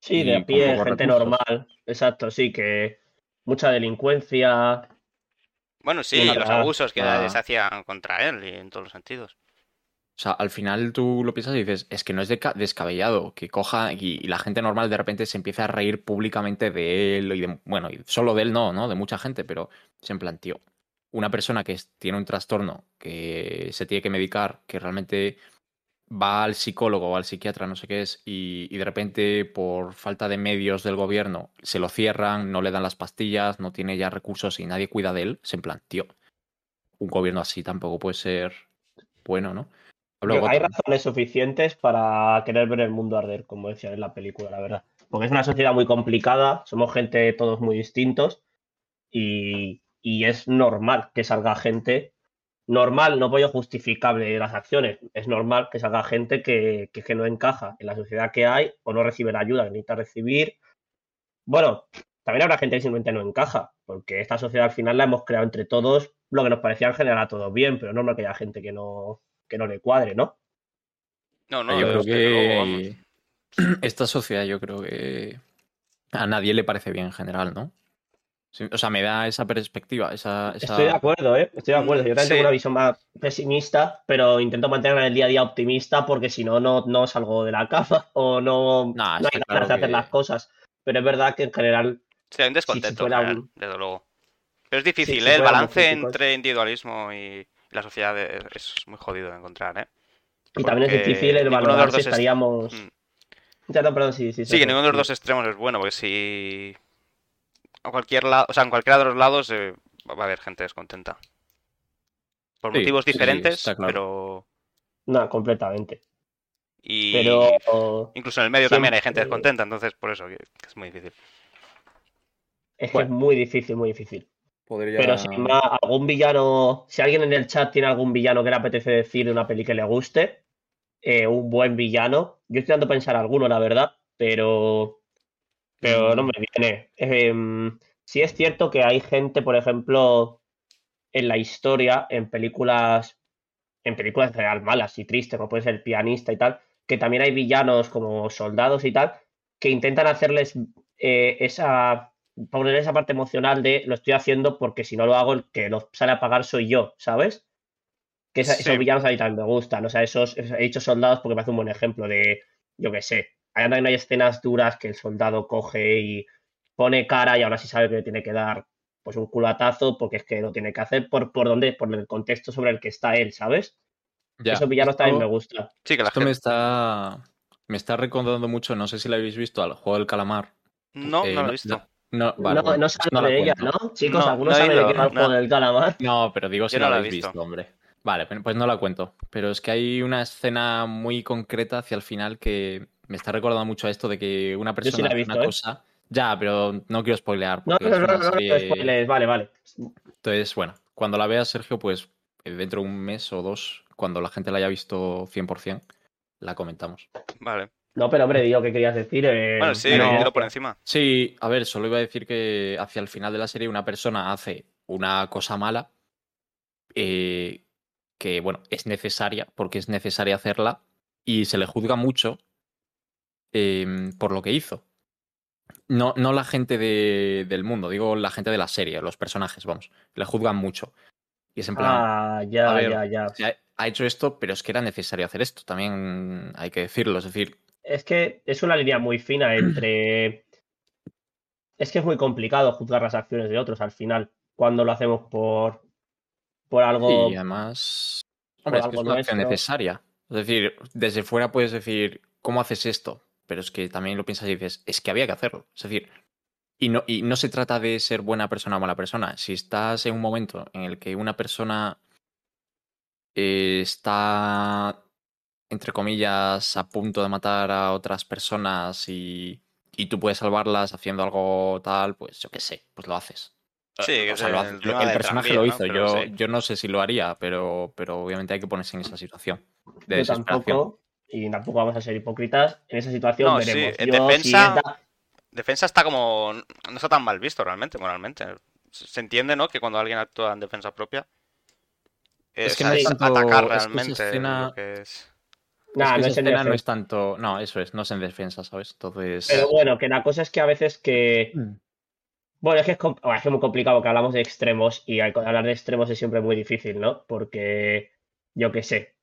sí, de a pie, gente recursos. normal, exacto, sí, que mucha delincuencia, Bueno, sí, los verdad, abusos que la- se hacían contra él y en todos los sentidos. O sea, al final tú lo piensas y dices, es que no es descabellado que coja y, y la gente normal de repente se empiece a reír públicamente de él y de, bueno, y solo de él no, ¿no? De mucha gente, pero se en plan, tío, una persona que tiene un trastorno, que se tiene que medicar, que realmente va al psicólogo o al psiquiatra, no sé qué es, y, y de repente por falta de medios del gobierno se lo cierran, no le dan las pastillas, no tiene ya recursos y nadie cuida de él, es en plan, tío, un gobierno así tampoco puede ser bueno, ¿no? Hay razones suficientes para querer ver el mundo arder, como decía en la película, la verdad. Porque es una sociedad muy complicada, somos gente todos muy distintos y, y es normal que salga gente. Normal, no voy a justificable las acciones, es normal que salga gente que, que, que no encaja en la sociedad que hay o no recibe la ayuda que necesita recibir. Bueno, también habrá gente que simplemente no encaja, porque esta sociedad al final la hemos creado entre todos lo que nos parecía en general a todos bien, pero no es normal que haya gente que no, que no le cuadre, ¿no? No, no, yo creo que [clears throat] esta sociedad yo creo que a nadie le parece bien en general, ¿no? Sí, o sea, me da esa perspectiva, esa... esa- Estoy de acuerdo, ¿eh? Estoy de acuerdo. Yo también Sí. tengo una visión más pesimista, pero intento mantenerme en el día a día optimista porque si no, no, no salgo de la cama [laughs] o no, Nah, no hay ganas claro de hacer que- las cosas. Pero es verdad que en general Sí, hay un descontento, en fuera general, un- desde luego. Pero es difícil, si ¿eh? El balance entre individualismo y la sociedad es es muy jodido de encontrar, ¿eh? Y también es difícil el ninguno de los valorar dos si es- estaríamos. Mm. Ya no, perdón, sí, sí. Sí, que ninguno de los dos extremos es bueno, porque si a cualquier lado, o sea, en cualquiera de los lados eh, va a haber gente descontenta. Por Sí, motivos sí, diferentes, claro. pero No, completamente. y Pero incluso en el medio también hay gente descontenta, entonces por eso que, es muy difícil. es que Bueno. es muy difícil, muy difícil. Podría- Pero sin más, algún villano. Si alguien en el chat tiene algún villano que le apetece decir de una peli que le guste, eh, un buen villano. Yo estoy dando a pensar alguno, la verdad, pero. Pero no me viene. Em, sí es cierto que hay gente, por ejemplo, en la historia, en películas. En películas en general malas y tristes, como puede ser el pianista y tal, que también hay villanos como soldados y tal, que intentan hacerles eh, esa poner esa parte emocional de lo estoy haciendo porque si no lo hago, el que lo sale a pagar soy yo, ¿sabes? Que esa- Sí. esos villanos a mí también me gustan. O sea, esos- he dicho soldados porque me hace un buen ejemplo de, yo qué sé, hay, también hay escenas duras que el soldado coge y pone cara y aún así sabe que le tiene que dar pues un culatazo porque es que lo tiene que hacer por, por donde, por el contexto sobre el que está él, ¿sabes? Ya, Esos villanos también me gustan. Sí, que la Esto me gente... está, me está recordando mucho, no sé si lo habéis visto, al juego del calamar. No, Eh, no lo he visto. No, vale, no, bueno, no sabe no la de ella, cuento. ¿no? Chicos, No, algunos no saben de qué va el juego no. del calamar. No, pero digo si no no lo la habéis visto. visto, hombre. Vale, pero- pues no la cuento. Pero es que hay una escena muy concreta hacia el final que me está recordando mucho a esto de que una sí persona la he hace visto, una ¿eh? cosa. Ya, pero no quiero spoilear. No, no, no, no, no, no, serie- spoilers, vale, vale. Entonces, bueno, cuando la veas, Sergio, pues eh, dentro de un mes o dos, cuando la gente la haya visto 100%, la comentamos. Vale. No, pero hombre, digo que querías decir. eh, Bueno, sí, por encima. Sí, a ver, solo iba a decir que hacia el final de la serie una persona hace una cosa mala eh, que, bueno, es necesaria, porque es necesaria hacerla, y se le juzga mucho eh, por lo que hizo. No, no la gente de- del mundo, digo la gente de la serie, los personajes, vamos. Le juzgan mucho. Y es en plan, Ah, ya, ver, ya, ya. ha hecho esto, pero es que era necesario hacer esto, también hay que decirlo. Es decir, Es que es una línea muy fina entre. [clears throat] Es que es muy complicado juzgar las acciones de otros al final, cuando lo hacemos por, por algo. Y además, hombre, es que es una acción necesaria. Es decir, desde fuera puedes decir, ¿cómo haces esto? Pero es que también lo piensas y dices, es que había que hacerlo. Es decir, y no, y no se trata de ser buena persona o mala persona. Si estás en un momento en el que una persona eh, está, entre comillas, a punto de matar a otras personas y, y tú puedes salvarlas haciendo algo tal, pues yo qué sé, pues lo haces. Sí, Eh, que o sea, el el personaje lo ¿no? hizo. Yo, sí. yo no sé si lo haría, pero, pero obviamente hay que ponerse en esa situación de Yo tampoco, y tampoco vamos a ser hipócritas. En esa situación No, sí, veremos. en Yo, si defensa- da- Defensa está como... No está tan mal visto realmente, moralmente. Se entiende, ¿no? Que cuando alguien actúa en defensa propia... Es Es, que no es atacar tanto- es que esa realmente escena- lo que es... Nah, es que no es en no defensa. es tanto. No, eso es, no es en defensa, ¿sabes? Entonces. Pero bueno, que la cosa es que a veces que. Mm. Bueno, es que es, bueno, es que es muy complicado que hablamos de extremos y al- hablar de extremos es siempre muy difícil, ¿no? Porque, yo qué sé,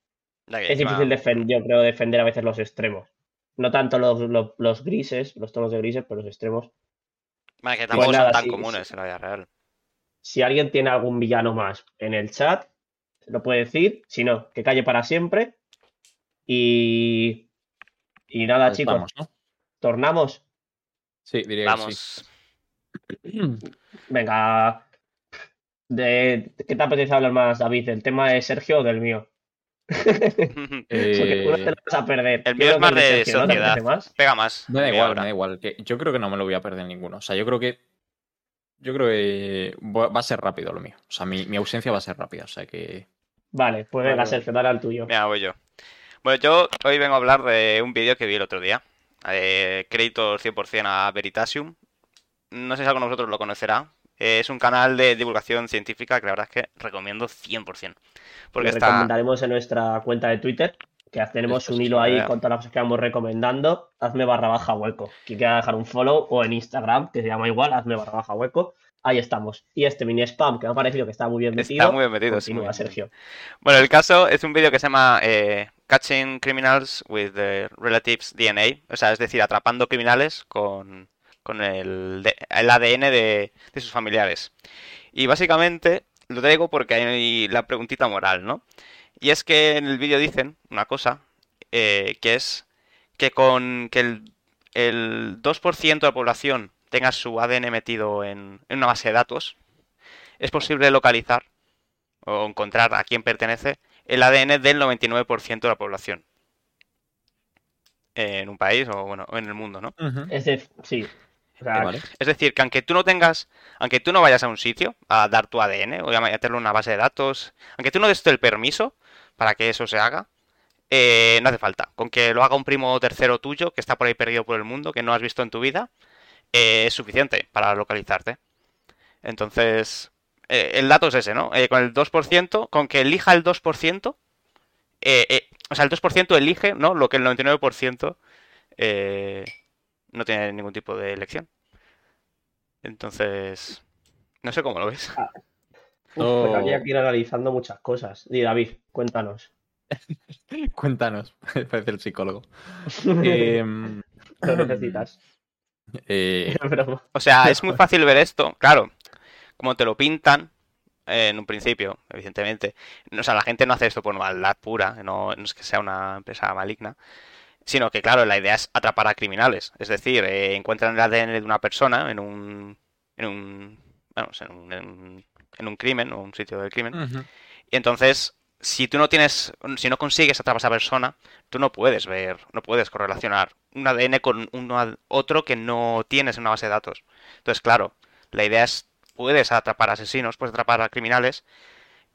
es difícil defender, yo creo, defender a veces los extremos. No tanto los, los, los grises, los tonos de grises, pero los extremos. Vale, que tampoco Pues son nada, tan sí, comunes en la vida real. Si alguien tiene algún villano más en el chat, lo puede decir. Si no, que calle para siempre. Y. Y nada, Pues chicos, vamos, ¿no? tornamos. Sí, diría Vamos. que sí. [clears throat] Venga. De, ¿Qué te apetece hablar más, David? ¿Del tema de Sergio o del mío? [laughs] Eh, tú no te lo vas a perder. el mío creo es más de Sergio, ¿no? ¿Te sociedad. más? Pega más. me da igual, hora. me da igual. que yo creo que no me lo voy a perder ninguno. O sea, yo creo que. Yo creo que va a ser rápido lo mío. O sea, mi, mi ausencia va a ser rápida. O sea que. Vale, pues venga, Vale. Sergio, dale al tuyo. Mira, voy yo. Bueno, yo hoy vengo a hablar de un vídeo que vi el otro día. Eh, créditos 100% a Veritasium. No sé si alguno de vosotros lo conocerá. Eh, es un canal de divulgación científica que la verdad es que recomiendo 100%. Porque Lo está... recomendaremos en nuestra cuenta de Twitter, que tenemos Esto un hilo ahí con todas las cosas que vamos recomendando. Hazme barra baja hueco. Quien quiera dejar un follow o en Instagram, que se llama igual, hazme barra baja hueco. Ahí estamos. Y este mini spam, que me ha parecido que está muy bien metido. Está muy bien metido. sí. Sergio. Bueno, el caso es un vídeo que se llama eh, Catching Criminals with the Relatives DNA. O sea, es decir, atrapando criminales con, con el, de- el ADN de, de sus familiares. Y básicamente lo traigo porque hay la preguntita moral, ¿no? Y es que en el vídeo dicen una cosa, eh, que es que con que el, el 2% de la población tenga su ADN metido en, en una base de datos, es posible localizar o encontrar a quién pertenece el ADN del 99% de la población. En un país o bueno, o en el mundo, ¿no? Es de, sí. Vale. Es decir, que aunque tú no tengas, aunque tú no vayas a un sitio a dar tu ADN o a meterlo en una base de datos, aunque tú no des el permiso para que eso se haga, eh, no hace falta. Con que lo haga un primo tercero tuyo que está por ahí perdido por el mundo, que no has visto en tu vida, eh, es suficiente para localizarte. Entonces, eh, el dato es ese, ¿no? Eh, con el 2%, con que elija el 2%, eh, eh, o sea, el 2% elige, ¿no? Lo que el 99% eh, no tiene ningún tipo de elección. Entonces, no sé cómo lo ves. [laughs] uf, pues Oh. habría que ir analizando muchas cosas. Di, David, cuéntanos. [laughs] Cuéntanos, [laughs] parece el psicólogo. Em, Lo necesitas. eh. O sea, es muy fácil ver esto, claro, como te lo pintan eh, en un principio, evidentemente. O sea, la gente no hace esto por maldad pura, no, no es que sea una empresa maligna, sino que, claro, la idea es atrapar a criminales. Es decir, eh, encuentran el ADN de una persona en un, en un, vamos, en un, en- en un crimen o un sitio del crimen. Y entonces, si tú no tienes, si no consigues atrapar a esa persona, tú no puedes ver, no puedes correlacionar un ADN con uno a- otro que no tienes en una base de datos. Entonces, claro, la idea es, puedes atrapar asesinos, puedes atrapar a criminales,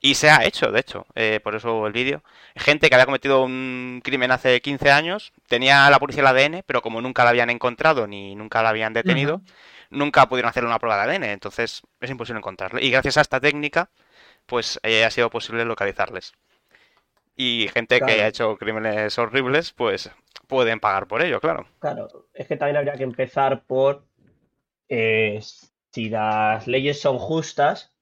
y se ha hecho, de hecho, eh, por eso el vídeo. Gente que había cometido un crimen hace 15 años, tenía la policía el ADN, pero como nunca la habían encontrado ni nunca la habían detenido, nunca pudieron hacer una prueba de ADN, entonces es imposible encontrarle. Y gracias a esta técnica, pues eh, ha sido posible localizarles. Y gente que ha hecho crímenes horribles, pues pueden pagar por ello, claro. Claro, es que también habría que empezar por eh, si las leyes son justas.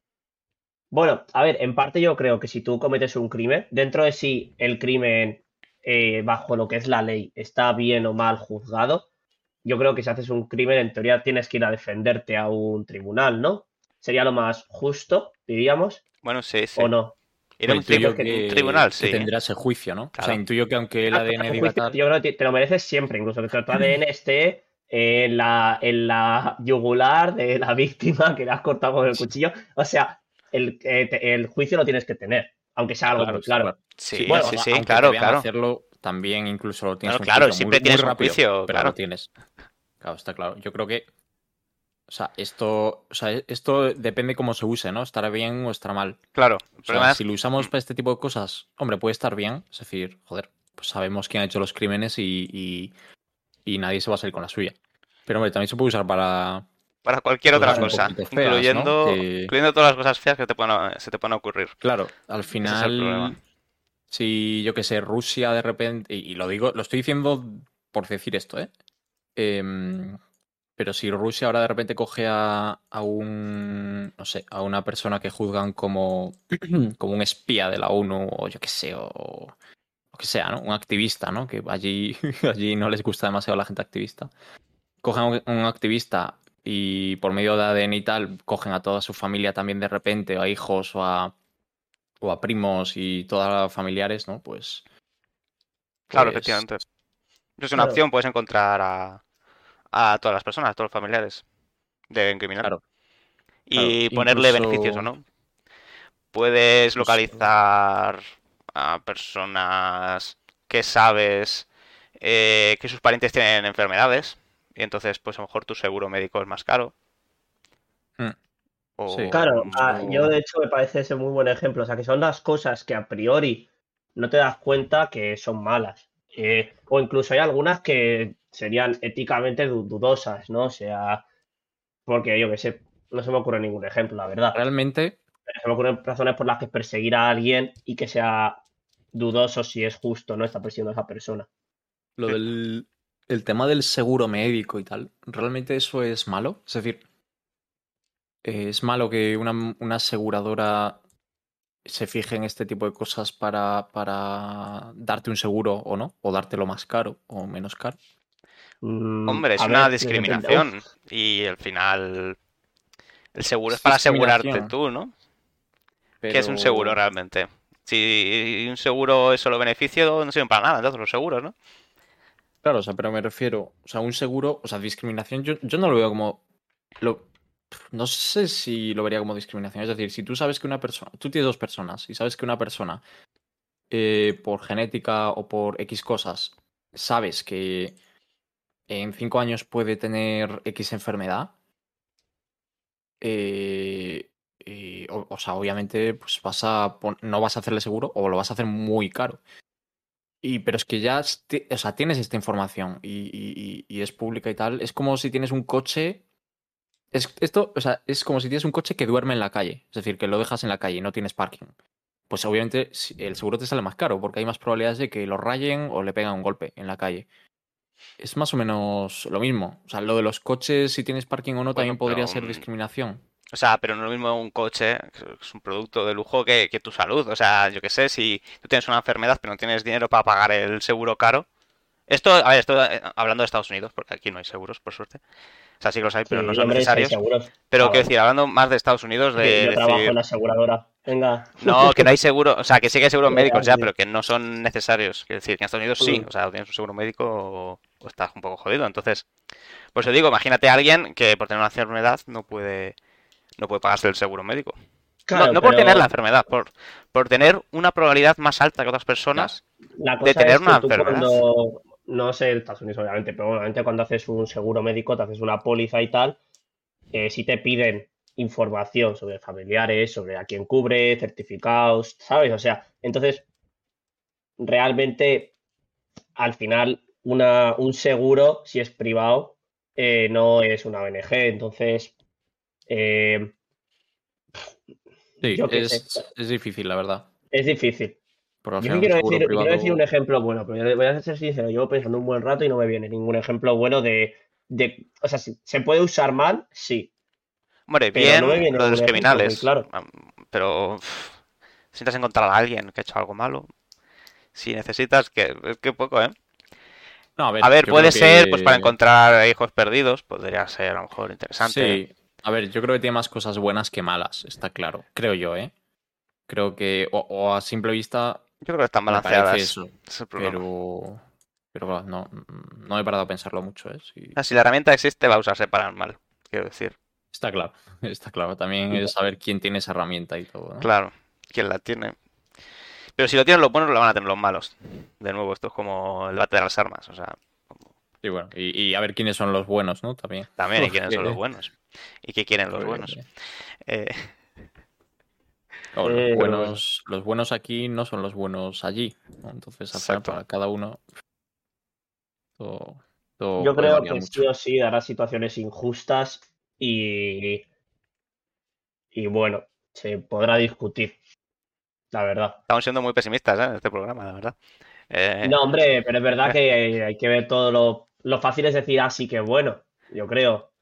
Bueno, a ver, en parte yo creo que si tú cometes un crimen, dentro de si el crimen eh, bajo lo que es la ley está bien o mal juzgado, yo creo que si haces un crimen, en teoría tienes que ir a defenderte a un tribunal, ¿no? Sería lo más justo, diríamos, Bueno, sí, sí. o no. Ir a un, Intuyo tribu- que- un tribunal, que sí. tendrá ese juicio, ¿no? O sea, intuyo que aunque el Ah, ADN pero diga juicio, tal. Yo creo que te lo mereces siempre, incluso que tu ADN [laughs] esté en la, en la yugular de la víctima que le has cortado con el cuchillo. O sea, el, eh, te- el juicio lo tienes que tener, aunque sea algo Claro, muy claro. Sí, bueno, sí, sí, claro, claro. hacerlo, también incluso lo tienes Claro, claro, siempre muy- tienes un juicio, pero claro. lo tienes. Claro, está claro. Yo creo que. O sea, esto, o sea, esto depende cómo se use, ¿no? Estará bien o estará mal. Claro. El O sea, problema es- si lo usamos para este tipo de cosas, hombre, puede estar bien. Es decir, joder, pues sabemos quién ha hecho los crímenes y, y, y nadie se va a salir con la suya. Pero, hombre, también se puede usar para. Para cualquier otra cosa, incluyendo, Que- incluyendo todas las cosas feas que te puedan, se te puedan ocurrir. Claro, al es final, si yo que sé, Rusia de repente, y, y lo digo, lo estoy diciendo por decir esto, ¿eh? Em, pero si Rusia ahora de repente coge a, a un, no sé, a una persona que juzgan como, [clears throat] como un espía de la ONU o yo que sé, o lo que sea, ¿no? Un activista, ¿no? Que allí, [laughs] allí no les gusta demasiado la gente activista. Cogen a un, un activista y por medio de ADN y tal, cogen a toda su familia también de repente, o a hijos o a, o a primos y todas las familiares, ¿no? Pues. Claro, pues, efectivamente. Es una Claro. opción, puedes encontrar a, a todas las personas, a todos los familiares de un criminal. Claro. Y Claro, ponerle incluso- beneficios o no. Puedes Incluso- localizar a personas que sabes eh, que sus parientes tienen enfermedades. Y entonces, pues a lo mejor tu seguro médico es más caro. Mm. O- Sí. Claro, ah, yo de hecho me parece ese muy buen ejemplo. O sea, que son las cosas que a priori no te das cuenta que son malas. Eh, o incluso hay algunas que serían éticamente du- dudosas, ¿no? O sea, Porque yo qué sé, no se me ocurre ningún ejemplo, la verdad. Realmente, Pero se me ocurren razones por las que perseguir a alguien y que sea dudoso si es justo, ¿no? Está persiguiendo a esa persona. lo del el tema del seguro médico y tal, ¿realmente eso es malo? Es decir, ¿es malo que una, una aseguradora se fije en este tipo de cosas para, para darte un seguro o no? ¿O dártelo más caro o menos caro? Mm, Hombre, es a una ver, discriminación. Y al final. El seguro es Es para asegurarte tú, ¿no? ¿Qué es un seguro realmente? Si un seguro es solo beneficio, no sirven para nada, entonces los seguros, ¿no? Claro, o sea, pero me refiero, o sea, un seguro, o sea, discriminación, yo, yo no lo veo como. Lo, no sé si lo vería como discriminación. Es decir, si tú sabes que una persona, tú tienes dos personas y sabes que una persona, eh, por genética o por X cosas, sabes que en cinco años puede tener X enfermedad, eh, eh, o, o sea, obviamente, pues vas a no vas a hacerle seguro o lo vas a hacer muy caro. Y, pero es que ya o sea, tienes esta información y, y- y- es pública y tal. Es como si tienes un coche. Es, esto, o sea, es como si tienes un coche que duerme en la calle. Es decir, que lo dejas en la calle y no tienes parking. Pues obviamente el seguro te sale más caro porque hay más probabilidades de que lo rayen o le pegan un golpe en la calle. Es más o menos lo mismo. O sea, lo de los coches, si tienes parking o no, también podría pero, ser mm, discriminación. O sea, pero no es lo mismo un coche, que es un producto de lujo, que, que tu salud. O sea, yo qué sé, si tú tienes una enfermedad pero no tienes dinero para pagar el seguro caro. Esto, a ver, esto eh, hablando de Estados Unidos, porque aquí no hay seguros, por suerte. O sea, sí que los hay, pero sí, no son necesarios. Pero quiero decir, hablando más de Estados Unidos, de yo trabajo en la aseguradora. Venga. no, que no hay seguro, o sea, que sí que hay seguros [laughs] médicos ya, pero que no son necesarios. Quiero decir, que en Estados Unidos sí, Mm. o sea, o tienes un seguro médico o, o estás un poco jodido. Entonces, pues os digo, imagínate a alguien que por tener una enfermedad no puede, no puede pagarse el seguro médico. No, Claro, no por pero tener la enfermedad, por, por tener una probabilidad más alta que otras personas. La de tener es que una tú enfermedad. cuando, no sé, Estados Unidos obviamente, pero obviamente cuando haces un seguro médico, te haces una póliza y tal, eh, si te piden información sobre familiares, sobre a quién cubre, certificados, ¿sabes? O sea, entonces, realmente, al final, una, un seguro, si es privado, eh, no es una ONG, entonces, eh, Sí, es, es difícil, la verdad. es difícil. Yo quiero decir, quiero decir un ejemplo bueno, pero yo voy a ser sincero, llevo pensando un buen rato y no me viene ningún ejemplo bueno de, de o sea, si- ¿se puede usar mal? Sí. Hombre, Pero bien no me viene lo de los ejemplo criminales, claro. pero si necesitas encontrar a alguien que ha hecho algo malo, si necesitas, que, que poco, ¿eh? No, a ver, A ver, yo puede ser, pues para encontrar hijos perdidos, podría ser a lo mejor interesante. Sí, a ver, yo creo que tiene más cosas buenas que malas, está claro. Creo yo, ¿eh? Creo que, o, o a simple vista, Yo creo que están balanceadas. eso. es el problema. Pero, pero claro, no, no he parado a pensarlo mucho, ¿eh? O sea, si la herramienta existe, va a usarse para el mal, quiero decir. está claro, [laughs] está claro. También es saber quién tiene esa herramienta y todo, ¿no? Claro, quién la tiene. Pero si lo tienen los buenos, lo van a tener los malos. De nuevo, esto es como el debate de las armas. O sea, Y bueno, y, y a ver quiénes son los buenos, ¿no? También. también hay [laughs] quiénes son los buenos. Y qué quieren los buenos. Eh, No, Eh, los, buenos, los buenos aquí no son los buenos allí. ¿no? Entonces, Exacto. para cada uno. Todo, todo Yo creo que mucho. sí o sí dará situaciones injustas y, y bueno, se podrá discutir, la verdad. estamos siendo muy pesimistas ¿eh? en este programa, la verdad. Eh, No, hombre, pero es verdad que hay que ver todo lo, lo fácil es decir, ah, sí que bueno, yo creo.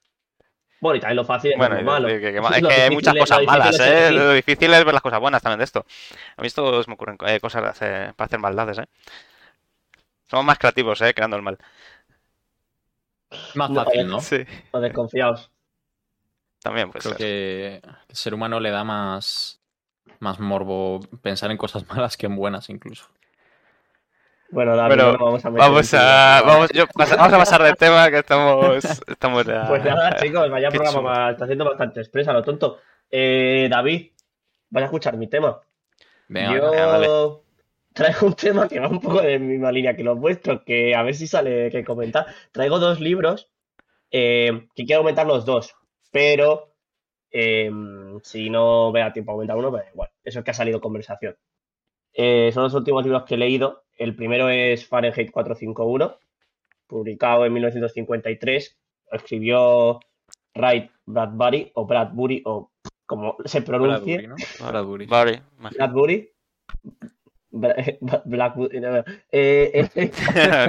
Bueno, y también lo fácil es Bueno, lo malo. que- que- es que hay muchas cosas malas, ¿eh? Lo difícil es ver las cosas buenas también de esto. A mí esto me ocurren eh, cosas de hacer- para hacer maldades, ¿eh? Somos más creativos, ¿eh? Creando el mal. Más fácil, ¿no? Sí, [laughs] O desconfiados. también puede Creo ser. que el ser humano le da más, más morbo pensar en cosas [laughs] malas que en buenas, incluso. Bueno, David, Bueno, no vamos a meter Vamos en tu a, vamos, yo- vamos a pasar de tema que estamos, [laughs] estamos ya- Pues nada, [laughs] chicos, vaya Qué programa, chulo. más- está haciendo bastante expresa, lo tonto. Eh, David, vas a escuchar mi tema. Venga, Yo venga, vale. traigo un tema que va un poco de misma línea que los vuestros, que a ver si sale que comentar. Traigo dos libros eh, que quiero comentar los dos, pero eh, si no vea tiempo a comentar uno, pues igual, eso es que ha salido conversación. Eh, son los últimos libros que he leído. El primero es Fahrenheit 451, publicado en 1953. Lo escribió Ray Bradbury o Bradbury o como se pronuncie. Bradbury, ¿no? Bradbury. Bradbury. Eh, [laughs] Blackwood. no. Eh, eh, [laughs]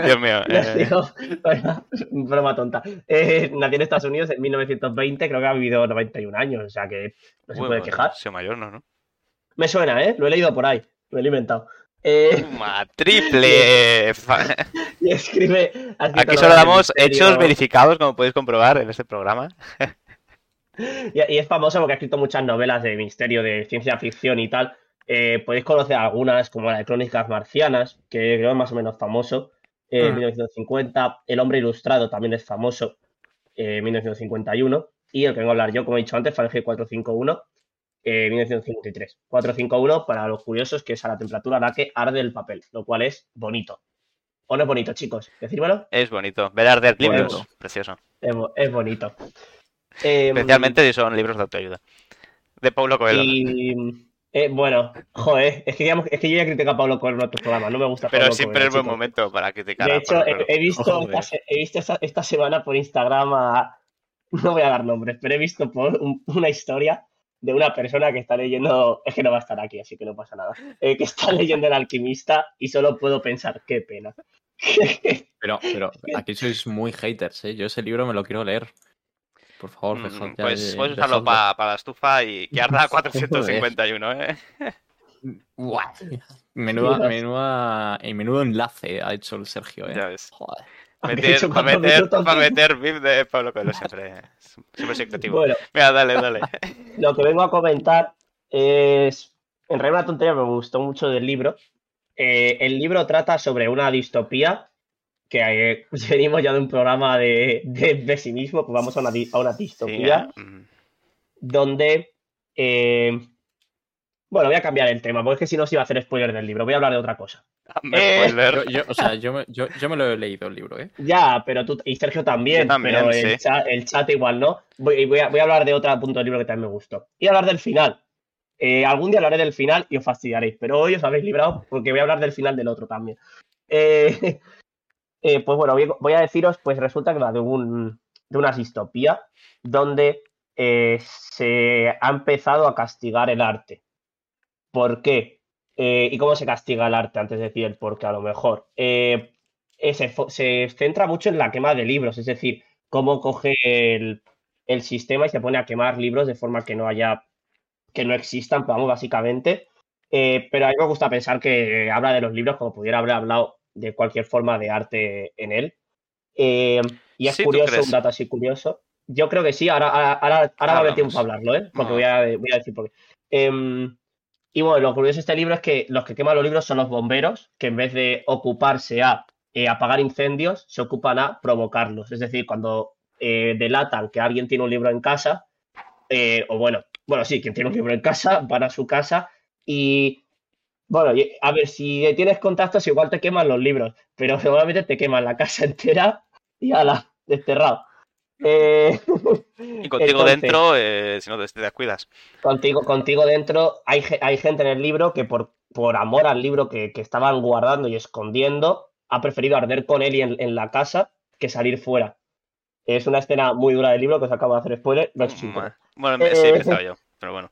[laughs] Dios mío. eh, nació- bueno, broma tonta. Eh, nació en Estados Unidos en 1920, creo que ha vivido 91 años, o sea que no se puede pues, quejar. sea mayor, ¿no? ¿no? Me suena, ¿eh? Lo he leído por ahí, lo he inventado. Eh, Toma, [laughs] triple. Y escribe. Aquí solo damos hechos verificados, como podéis comprobar en este programa. [laughs] Y, y es famoso porque ha escrito muchas novelas de misterio, de ciencia ficción y tal. Eh, podéis conocer algunas, como la de Crónicas Marcianas, que creo es más o menos famoso, eh, Mm. 1950. El Hombre Ilustrado también es famoso, eh, 1951. Y el que vengo a hablar yo, como he dicho antes, Fahrenheit 451, eh, 1953. 451, para los curiosos, que es a la temperatura a la que arde el papel, lo cual es bonito. ¿O no es bonito, chicos? Decírmelo. Es bonito. Ver arder libros. Precioso. Es, bo- es bonito. [laughs] Em, Especialmente si son libros de autoayuda. De Paulo Coelho. Y eh, bueno, joder, es que, digamos- es que yo ya critico a Pablo Coelho en otros programas, no me gusta Pero Pablo siempre Coelho, es buen chicos. momento para criticar De a hecho, he, Coelho. he visto, esta, he visto esta, esta semana por Instagram a... [laughs] No voy a dar nombres, pero he visto por un- una historia de una persona que está leyendo... [laughs] Es que no va a estar aquí, así que no pasa nada. eh, que está leyendo El Alquimista y solo puedo pensar, qué pena. [laughs] Pero, pero aquí sois muy haters, ¿eh? Yo ese libro me lo quiero leer. Por favor, Mm, dejad ya Pues de- puedes usarlo dejadlo. pa- para la estufa y que arda [laughs] a 451, ¿eh? Buah. Menuda, menuda, y menudo enlace ha hecho el Sergio, ¿eh? Ya ves. Joder. [laughs] Meter, hecho para meter, para meter beef de Pablo Coelho siempre, siempre secretivo. Bueno, Mira, dale, dale. [laughs] lo que vengo a comentar es, en realidad una tontería, me gustó mucho del libro. Eh, el libro trata sobre una distopía, que eh, [laughs] venimos ya de un programa de, de pesimismo, pues vamos a una, a una Sí, distopía, ¿eh? Mm. donde... bueno, voy a cambiar el tema, porque es que si no se iba a hacer spoiler del libro, voy a hablar de otra cosa. Eh, spoiler. Yo, yo- o sea, yo me, yo, yo me lo he leído el libro, ¿eh? Ya, pero tú y Sergio también, Yo también, pero sí. el, chat, el chat igual no. Voy, voy a, voy a hablar de otro punto del libro que también me gustó. Y hablar del final. Eh, algún día hablaré del final y os fastidiaréis, pero hoy os habéis librado porque voy a hablar del final del otro también. Eh, [laughs] eh, pues bueno, voy, voy a deciros, pues resulta que va de, un, de una distopía donde eh, se ha empezado a castigar el arte. ¿Por qué? Eh, ¿Y cómo se castiga el arte? Antes de decir el por qué, a lo mejor. Eh, se, centra mucho en la quema de libros, es decir, cómo coge el, el sistema y se pone a quemar libros de forma que no haya, que no existan, vamos, básicamente. Eh, pero a mí me gusta pensar que habla de los libros como pudiera haber hablado de cualquier forma de arte en él. Y es Sí, ¿tú curioso, un dato así curioso. Yo creo que sí, ahora, ahora, ahora, ahora va a haber tiempo para hablarlo, ¿eh? Porque No. voy, a, voy a decir por qué. Y bueno, lo curioso de este libro es que los que queman los libros son los bomberos, que en vez de ocuparse a eh, apagar incendios, se ocupan a provocarlos. Es decir, cuando eh, delatan que alguien tiene un libro en casa, eh, o bueno, bueno, sí, quien tiene un libro en casa, van a su casa y, bueno, a ver, si tienes contactos, igual te queman los libros, pero [laughs] seguramente te queman la casa entera y ala, desterrado. Eh, [laughs] Y contigo entonces, dentro, eh, si no te, descuidas. Contigo, contigo dentro hay, hay gente en el libro que por, por amor al libro que, que estaban guardando y escondiendo, ha preferido arder con él y en, en la casa que salir fuera. Es una escena muy dura del libro que os acabo de hacer spoiler. No es Bueno, me- sí, Eh, pensaba yo, pero bueno.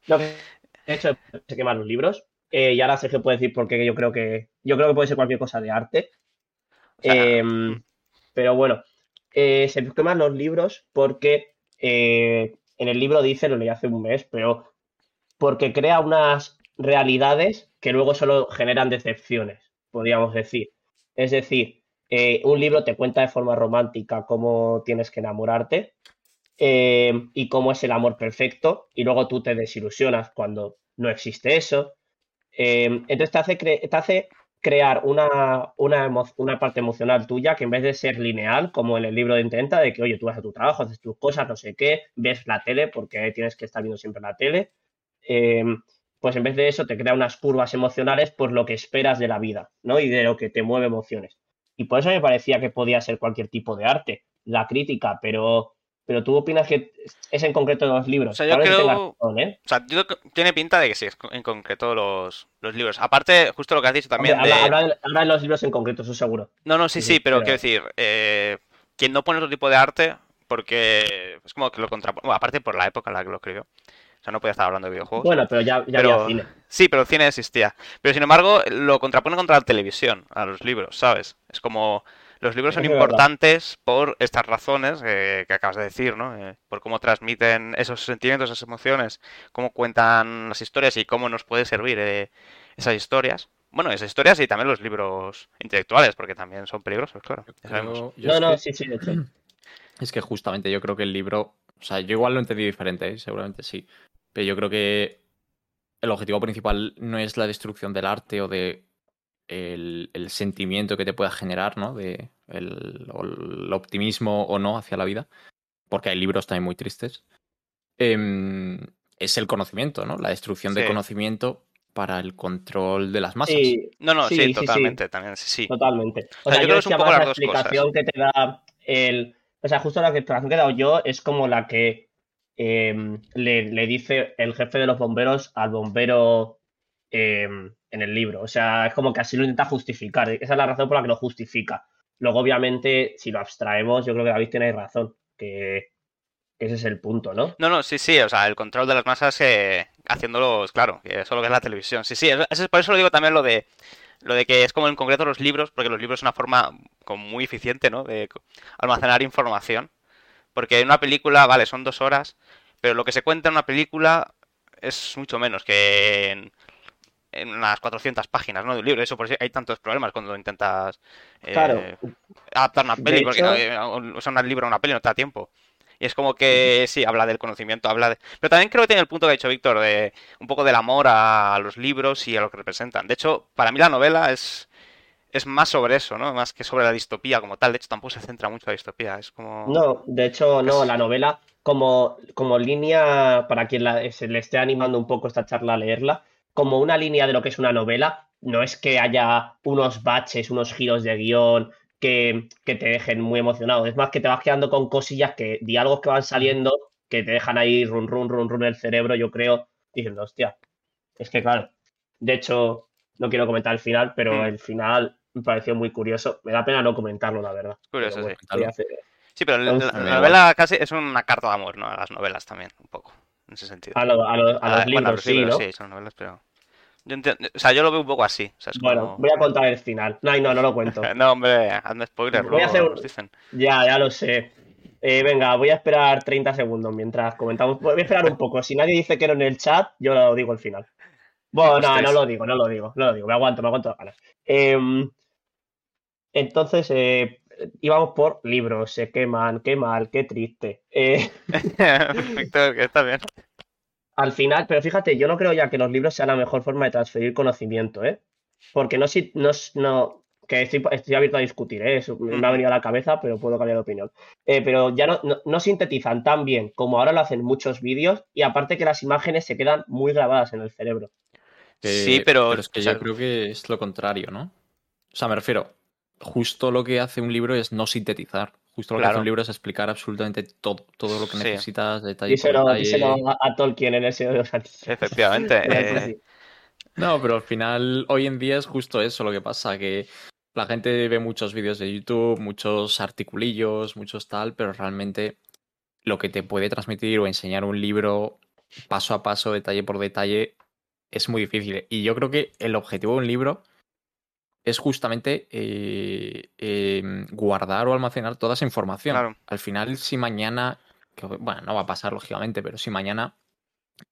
He hecho se queman los libros. eh, y ahora Sergio puede decir por qué yo creo que. Yo creo que puede ser cualquier cosa de arte. O sea, Em, pero bueno, eh, se queman los libros porque eh, en el libro dice, lo leí hace un mes, pero porque crea unas realidades que luego solo generan decepciones, podríamos decir. Es decir, eh, un libro te cuenta de forma romántica cómo tienes que enamorarte eh, y cómo es el amor perfecto, y luego tú te desilusionas cuando no existe eso. Entonces te hace, te hace crear una, una, parte emocional tuya que en vez de ser lineal, como en el libro de Intenta, de que, oye, tú vas a tu trabajo, haces tus cosas, no sé qué, ves la tele, porque tienes que estar viendo siempre la tele, eh, pues en vez de eso te crea unas curvas emocionales por lo que esperas de la vida, ¿no? Y de lo que te mueve emociones. Y por eso me parecía que podía ser cualquier tipo de arte, la crítica, pero, pero tú opinas que es en concreto los libros. O sea, yo Tal creo- razón, ¿eh? O sea, yo creo que tiene pinta de que sí, es en concreto los, los libros. Aparte, justo lo que has dicho también Hombre, de... habla, habla de, habla de los libros en concreto, eso seguro. No, no, sí, Sí, sí, pero pero- quiero decir, eh, quien no pone otro tipo de arte, porque es como que lo contrapone. Bueno, aparte por la época en la que lo escribió. O sea, no podía estar hablando de videojuegos. Bueno, pero ya, ya Pero- había cine. Sí, pero el cine existía. Pero sin embargo, lo contrapone contra la televisión, a los libros, ¿sabes? Es como. Los libros son importantes por estas razones eh, que acabas de decir, ¿no? Eh, por cómo transmiten esos sentimientos, esas emociones, cómo cuentan las historias y cómo nos puede servir eh, esas historias. Bueno, esas historias y también los libros intelectuales, porque también son peligrosos, claro. ya sabemos. Creo- yo No, no, que- sí, sí, de hecho. [clears throat] Es que justamente yo creo que el libro, o sea, yo igual lo entendí diferente, ¿eh? seguramente sí, pero yo creo que el objetivo principal no es la destrucción del arte o de el, el sentimiento que te pueda generar, ¿no? De el, optimismo o no hacia la vida, porque hay libros también muy tristes. Em, es el conocimiento, ¿no? La destrucción de Sí. conocimiento para el control de las masas. Sí, No, no, sí, Sí, sí, sí. totalmente, también, sí, sí. totalmente. O sea, sea, yo creo que es un poco las la dos cosas. explicación que te da el. O sea, justo la que- explicación que he dado yo es como la que em, le, le dice el jefe de los bomberos al bombero em, en el libro. O sea, es como que así lo intenta justificar. Esa es la razón por la que lo justifica. Luego, obviamente, si lo abstraemos, yo creo que David tiene razón. Que ese es el punto, ¿no? No, no, sí, sí, o sea, el control de las masas eh, haciéndolos, claro, que eso es lo que es la televisión. Sí, sí, eso- eso es- por eso lo digo también lo de lo de que es como en concreto los libros, porque los libros es una forma como muy eficiente, ¿no? De almacenar información. Porque en una película, vale, son dos horas, pero lo que se cuenta en una película es mucho menos que en, en unas 400 páginas, ¿no? De un libro. Eso por eso hay tantos problemas cuando intentas eh, Claro. adaptar una De peli, porque hecho- no, eh, o sea, un libro o una peli no te da tiempo. Y es como que sí, habla del conocimiento, habla de... Pero también creo que tiene el punto que ha dicho Víctor, de un poco del amor a los libros y a lo que representan. De hecho, para mí la novela es, es más sobre eso, ¿no? Más que sobre la distopía como tal. De hecho, tampoco se centra mucho en la distopía. Es como... No, de hecho, no, la novela, como, como línea, para quien la- se le esté animando un poco esta charla a leerla, como una línea de lo que es una novela, no es que haya unos baches, unos giros de guion que, que te dejen muy emocionado. Es más que te vas quedando con cosillas que, diálogos que van saliendo, que te dejan ahí run, run, run, run el cerebro, yo creo, diciendo, hostia, es que claro. De hecho, no quiero comentar el final, pero Mm. el final me pareció muy curioso. Me da pena no comentarlo, la verdad. Curioso, Pero bueno, sí. hacer- Sí, pero la, la- novela casi es una carta de amor, ¿no? A las novelas también, un poco, en ese sentido. A, lo- a lo- a Ah, los bueno, libros, a los sí, libros, ¿no? sí, son novelas, pero... Yo entiendo- o sea, yo lo veo un poco así. O sea, es Bueno, voy a contar el final. No, no, no lo cuento. [laughs] No, hombre, hazme spoilers, Voy a hacer un- nos dicen. Ya, ya lo sé. Eh, venga, voy a esperar 30 segundos mientras comentamos. Voy a esperar un poco. Si nadie dice que no en el chat, yo lo digo al final. Bueno, no, no lo digo, no lo digo, no lo digo. Me aguanto, me aguanto las ganas. Em, entonces, eh, íbamos por libros. Se queman, qué mal, qué triste. Eh, [laughs] Víctor, que está bien. al final, pero fíjate, yo no creo ya que los libros sean la mejor forma de transferir conocimiento, ¿eh? Porque no, si- no, no que estoy, estoy abierto a discutir, ¿eh? Eso me ha venido a la cabeza, pero puedo cambiar de opinión. Eh, pero ya no, no, no sintetizan tan bien como ahora lo hacen muchos vídeos y aparte que las imágenes se quedan muy grabadas en el cerebro. Sí, pero- es que o sea- yo creo que es lo contrario, ¿no? O sea, me refiero, justo lo que hace un libro es no sintetizar. Justo lo que hace un libro es explicar absolutamente todo, todo lo que Sí. necesitas, detalle por Díselo, detalle. díselo a, a Tolkien en el Señor de los Anillos. Efectivamente. [laughs] Eh. No, pero al final, hoy en día es justo eso lo que pasa, que la gente ve muchos vídeos de YouTube, muchos articulillos, muchos tal, pero realmente lo que te puede transmitir o enseñar un libro paso a paso, detalle por detalle, es muy difícil. Y yo creo que el objetivo de un libro es justamente eh, eh, guardar o almacenar toda esa información. Claro. Al final, si mañana, que, bueno, no va a pasar lógicamente, pero si mañana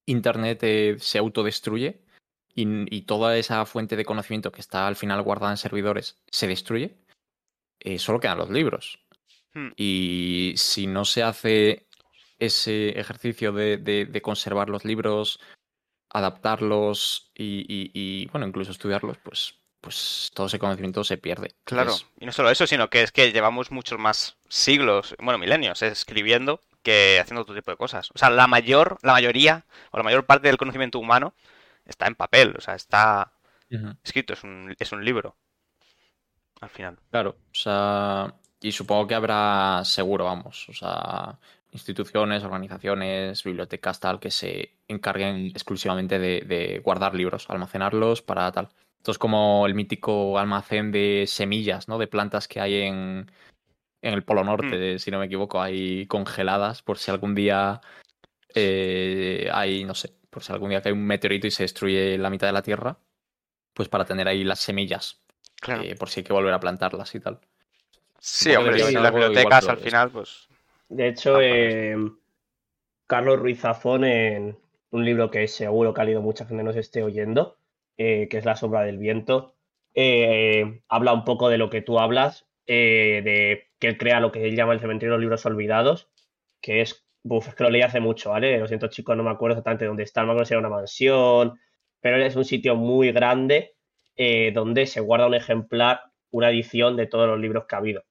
Internet eh, se autodestruye y, y toda esa fuente de conocimiento que está al final guardada en servidores se destruye, eh, solo quedan los libros. Hmm. Y si no se hace ese ejercicio de, de- de conservar los libros, adaptarlos y, y- y, bueno, incluso estudiarlos, pues, pues todo ese conocimiento se pierde. Claro, y no solo eso, sino que es que llevamos muchos más siglos, bueno, milenios, escribiendo que haciendo otro tipo de cosas. O sea, la mayor, la mayoría, o la mayor parte del conocimiento humano está en papel, o sea, está escrito, es un, es un libro. Al final. Claro, o sea, y supongo que habrá seguro, vamos, o sea, instituciones, organizaciones, bibliotecas, tal, que se encarguen exclusivamente de, de guardar libros, almacenarlos para tal. Esto es como el mítico almacén de semillas, ¿no? De plantas que hay en, en el Polo Norte, si no me equivoco, hay congeladas por si algún día eh, hay, no sé, por si algún día cae un meteorito y se destruye la mitad de la Tierra, pues para tener ahí las semillas, Claro. eh, por si hay que volver a plantarlas y tal. sí, hombre, de si las bibliotecas al final, pues. De hecho, eh, Carlos Ruiz Zafón, en un libro que seguro que ha leído mucha gente nos esté oyendo, eh, que es La sombra del viento, eh, habla un poco de lo que tú hablas, eh, de que él crea lo que él llama el cementerio de los libros olvidados, que es, uf, es que lo leí hace mucho, ¿vale? Lo siento chicos, no me acuerdo exactamente dónde está, no me acuerdo si era una mansión, pero es un sitio muy grande eh, donde se guarda un ejemplar, una edición de todos los libros que ha habido.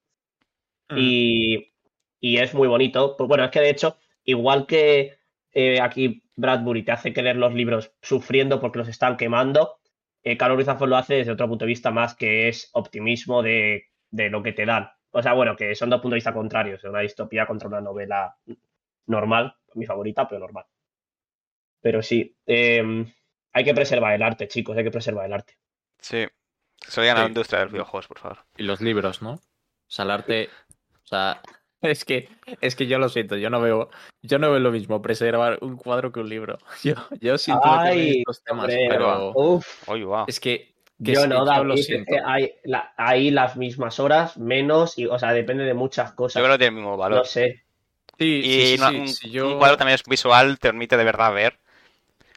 Y, y es muy bonito. Pues bueno, es que de hecho, igual que aquí Bradbury te hace que leer los libros sufriendo porque los están quemando, eh, Carlos Ruiz Zafón lo hace desde otro punto de vista más que es optimismo de, de lo que te dan. O sea, bueno, que son dos puntos de vista contrarios, una distopía contra una novela normal, mi favorita, pero normal. Pero sí, eh, hay que preservar el arte, chicos, hay que preservar el arte. Sí. Se a la industria de los videojuegos, por favor. Y los libros, ¿no? O sea, el arte. O sea, es que, es que yo lo siento, yo no veo, yo no veo lo mismo preservar un cuadro que un libro. [laughs] Yo, yo siento lo que Ay, estos temas, hombre, pero uf. Oye, wow. es que, que Yo sí, no, yo David, lo siento. que hay, la- hay las mismas horas, menos, y, o sea, depende de muchas Yo cosas. creo que tiene el mismo valor. No sé. Sí, sí, Y sí, un, si yo- un cuadro también es visual, te permite de verdad ver.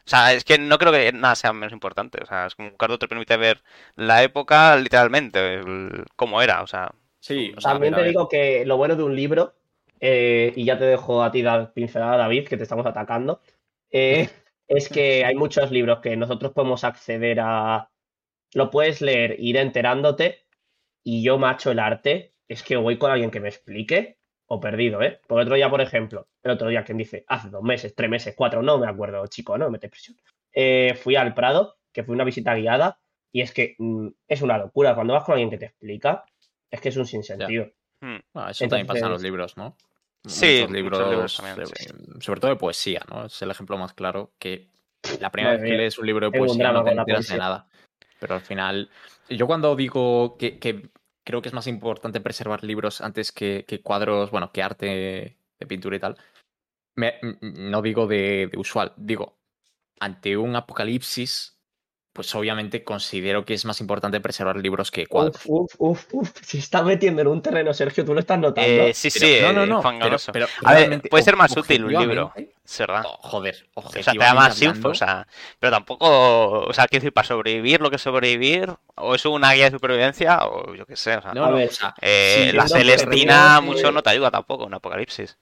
O sea, es que no creo que nada sea menos importante. O sea, es como un cuadro te permite ver la época literalmente, el- cómo era. O sea, Sí, o sea, También te digo que lo bueno de un libro, eh, y ya te dejo a ti la pincelada, David, que te estamos atacando, eh, [laughs] es que hay muchos libros que nosotros podemos acceder a. Lo puedes leer, ir enterándote, y yo, macho, el arte, es que voy con alguien que me explique, o perdido, ¿eh? Porque otro día, por ejemplo, el otro día, quien dice, hace dos meses, tres meses, cuatro, no me acuerdo, chico, no me metes presión. Eh, fui al Prado, que fue una visita guiada, y es que mm, es una locura. Cuando vas con alguien que te explica, es que es un sinsentido. hmm, Bueno, eso también pasa en los libros, ¿no? Sí, Muchos muchos libros, libros también, eh, sí. sobre todo de poesía, ¿no? Es el ejemplo más claro que la primera Madre vez que mía, lees un libro de poesía no te enteras de nada. Pero al final, yo cuando digo que, que creo que es más importante preservar libros antes que, que cuadros, bueno, que arte de pintura y tal, me- no digo de, de usual, digo, ante un apocalipsis, pues obviamente considero que es más importante preservar libros que cuadros. Uf, uf, uf, uf. Se está metiendo en un terreno, Sergio, tú lo estás notando. eh, sí, Pero- sí, no, no, eh, no. Pero- pero A ver, puede ser más útil un libro, verdad. oh, joder, O sea, te da más info, o sea, pero tampoco, o sea, quiero decir, para sobrevivir lo que es sobrevivir, o es una guía de supervivencia, o yo qué sé, o sea, No, no, ver, o sea, eh, sí, la Celestina mucho no te ayuda tampoco, un apocalipsis.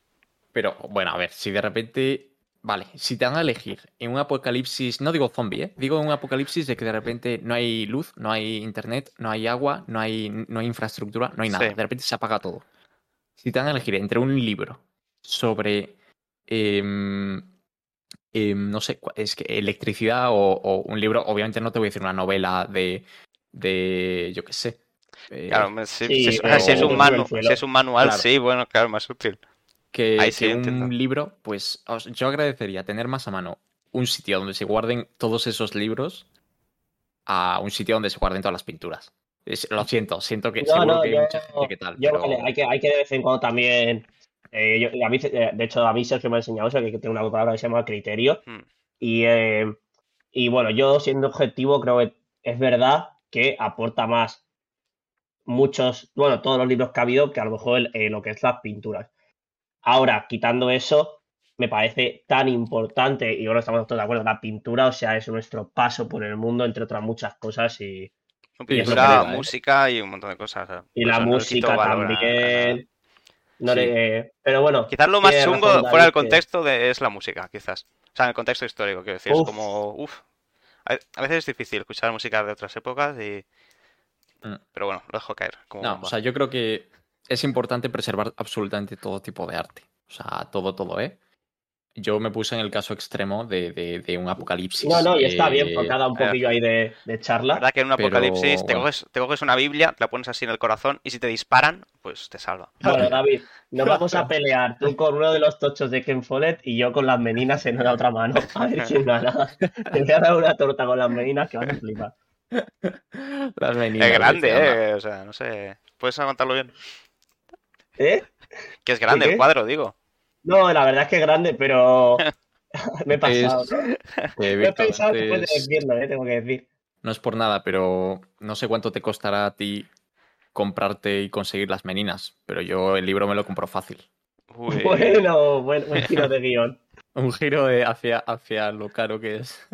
Pero bueno, a ver, si de repente. Vale, si te dan a elegir en un apocalipsis, no digo zombie, ¿eh? digo un apocalipsis de que de repente no hay luz, no hay internet, no hay agua, no hay, no hay infraestructura, no hay nada. Sí. De repente se apaga todo. Si te dan a elegir entre un libro sobre, em, em, no sé, es que electricidad o, o un libro, obviamente no te voy a decir una novela de, de yo qué sé. eh, Claro, si, sí, si es, pero- si es un manu- si es un manual, Claro. sí, bueno, claro, más útil. Que, Ahí sí, que entiendo. un libro, pues os- yo agradecería tener más a mano un sitio donde se guarden todos esos libros a un sitio donde se guarden todas las pinturas. Es- lo siento, siento que No, seguro no, que hay mucha gente que tal, Yo, pero vale, hay, que, hay que de vez en cuando también. eh, yo- a mí, eh, de hecho, a mí Sergio me ha enseñado eso, que tiene una palabra que se llama criterio. Mm. Y, eh, y bueno, yo siendo objetivo, creo que es verdad que aporta más muchos, bueno, todos los libros que ha habido que a lo mejor el- eh, lo que es las pinturas. Ahora, quitando eso, me parece tan importante, y ahora estamos todos de acuerdo, la pintura, o sea, es nuestro paso por el mundo, entre otras muchas cosas, y, Pintura, ¿eh? música y un montón de cosas. y la música también. No Sí. le- pero bueno, Quizás lo más chungo razón fuera del que- contexto de, es la música, quizás. O sea, en el contexto histórico, quiero decir. Uf. Es como, uff. A a veces es difícil escuchar música de otras épocas y... Mm. Pero bueno, lo dejo caer. Como No, bomba. o sea, yo creo que es importante preservar absolutamente todo tipo de arte. O sea, todo, todo, ¿eh? Yo me puse en el caso extremo de, de- de un apocalipsis. no, no, y está bien, eh, porque ha dado un poquillo ahí de, de La charla. verdad que en un pero, apocalipsis te, bueno. coges, te coges una Biblia, te la pones así en el corazón y si te disparan, pues te salva. Bueno, David, nos [laughs] vamos a pelear. Tú con uno de los tochos de Ken Follett y yo con las meninas en la otra mano. [laughs] A ver quién gana. Te voy a dar una torta con las meninas que vas a flipar. Las meninas, Es grande, eh. O sea, no sé. ¿Puedes aguantarlo bien? ¿Eh? Que es grande el cuadro, digo. No, la verdad es que es grande, pero [laughs] [laughs] me he pasado. Es- ¿no? Eh, Me he pensado después de es- decirlo, ¿eh? tengo que decir. no es por nada, pero no sé cuánto te costará a ti comprarte y conseguir las meninas, pero yo el libro me lo compro fácil. Uy, [laughs] Bueno, buen, buen giro de guion. Un giro de hacia, hacia lo caro que es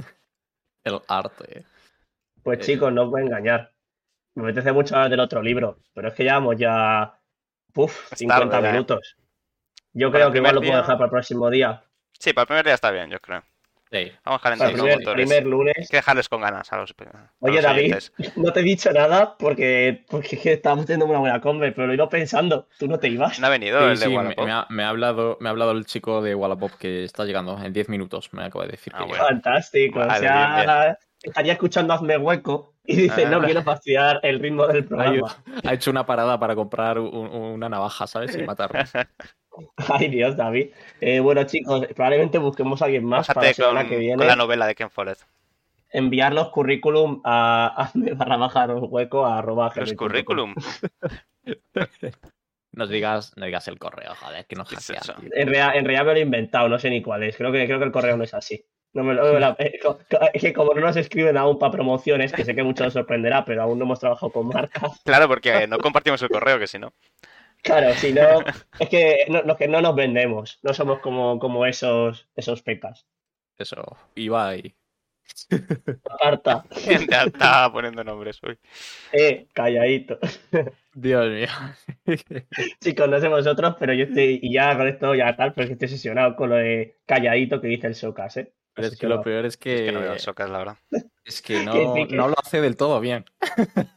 el arte. Pues Eh. chicos, no os voy a engañar. Me apetece mucho hablar del otro libro, pero es que llevamos ya uf, Es 50 tarde, ¿eh? minutos. Yo Para creo que igual lo puedo dejar para el próximo día. Sí, para el primer día está bien, yo creo. Sí. Vamos calentando primer, motores. primer Hay lunes. que dejarles con ganas a los, a Oye, los David, [laughs] no te he dicho nada porque, porque es que estábamos teniendo una buena conver, pero lo he ido pensando. Tú no te ibas. No ha venido Sí, el de sí, me, Wallapop. me ha, me ha hablado, me ha hablado el chico de Wallapop que está llegando en 10 minutos. Me acaba de decir Ah, que bueno. Fantástico. o sea, estaría escuchando Hazme Hueco y dice, Ah. no quiero fastidiar el ritmo del programa. Ha hecho una parada para comprar un- una navaja, ¿sabes? Y matarlo. [laughs] Ay, Dios, David. Eh, bueno, chicos, probablemente busquemos a alguien más para la con, que con viene. la novela de Ken Follett. enviar los currículum a hazme [laughs] barra baja hueco a arroba Los currículum. [laughs] Nos digas, no digas el correo, joder, que no ¿Qué es en realidad me lo he inventado, no sé ni cuál es. Creo que, creo que el correo no es así. No me lo- no me la- eh, co- es que como no nos escriben aún para promociones, que sé que mucho os sorprenderá, pero aún no hemos trabajado con marcas. [laughs] Claro, porque no compartimos el correo, que si no. Claro, si no, [laughs] es que no, no- que no nos vendemos, no somos como, como esos, esos pecas. Eso, Ibai. [laughs] Carta, Ya estaba poniendo nombres. Uy. eh, calladito. Dios mío. Chicos, no sé vosotros, pero yo estoy, y ya con esto ya tal, pero es que estoy obsesionado con lo de calladito que dice el Socas, ¿eh? Pero es que lo peor es Es que, que no veo el Socas, la verdad. es que [laughs] no, Que sí, que- no lo hace del todo bien. [laughs]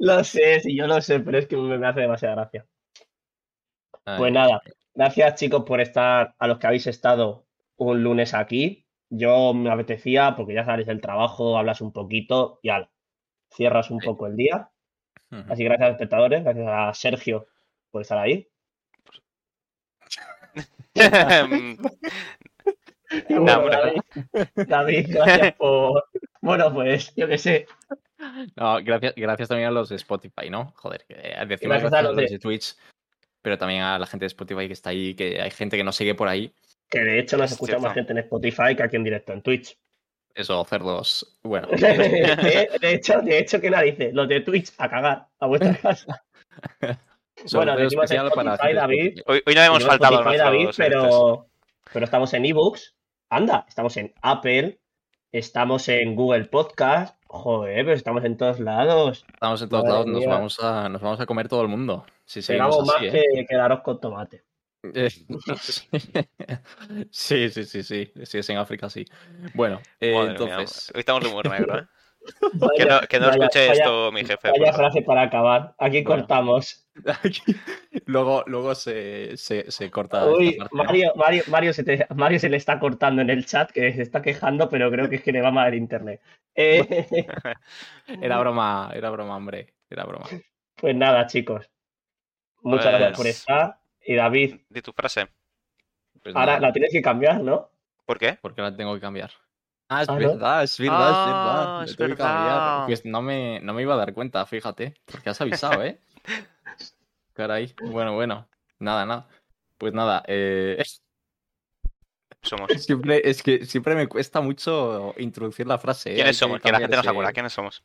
Lo sé, sí, yo lo sé, pero es que me, hace demasiada gracia. Ay, Pues nada, gracias chicos por estar, a los que habéis estado un lunes aquí. Yo me apetecía, porque ya sales del trabajo, hablas un poquito y ala, cierras un Sí. poco el día. Así que gracias a los espectadores, gracias a Sergio por estar ahí. [laughs] Y bueno. David, David, gracias por. Bueno, pues yo qué sé. No, gracias, gracias también a los de Spotify, ¿no? Joder, que, eh, decimos gracias a los los de- de Twitch, pero también a la gente de Spotify que está ahí, que hay gente que nos sigue por ahí. Que de hecho nos Es escucha más gente en Spotify que aquí en directo en Twitch. Eso, cerdos. Bueno, [laughs] de, de hecho, de hecho, ¿qué narices? Los de Twitch a cagar a vuestra [laughs] casa. Bueno, decimos para Spotify, de David. Hoy, hoy no hemos faltado Spotify, David, pero, pero estamos en ebooks. Anda, estamos en Apple, estamos en Google Podcast. Joder, pero estamos en todos lados. Estamos en todos Madre lados, nos vamos, a, nos vamos a comer todo el mundo. Si seguimos Pegamos más ¿eh? que, que el arroz con tomate. Eh, [laughs] Sí, sí, sí, sí. Si es en África, sí. Bueno, eh, Madre mía, entonces. hoy estamos de humor negro, [laughs] ¿eh? Que Vaya- no, que no vaya- escuche vaya- esto mi jefe. Vaya frase para acabar. Aquí Bueno. cortamos. [laughs] luego, luego se, se, se corta. Uy. Mario, Mario, Mario, se te- Mario se le está cortando en el chat, que se está quejando, pero creo que es que le va mal el internet. Eh, [laughs] [laughs] Era broma, era broma, hombre. Era broma. pues nada, chicos. Muchas gracias por Pues- estar. Y David, Di tu frase. Pues ahora nada, la tienes que cambiar, ¿no? ¿Por qué? ¿Por qué la tengo que cambiar? Ah, es Ah, ¿no? verdad, es verdad, es. Ah, verdad. Pues no me, no me iba a dar cuenta, fíjate. Porque has avisado, ¿eh? Caray. Bueno, bueno. Nada, nada. Pues nada, eh, Somos. [laughs] siempre, es que siempre me cuesta mucho introducir la frase. ¿eh? ¿Quiénes somos? Que la gente no se cambiarse. acuerda. ¿Quiénes somos?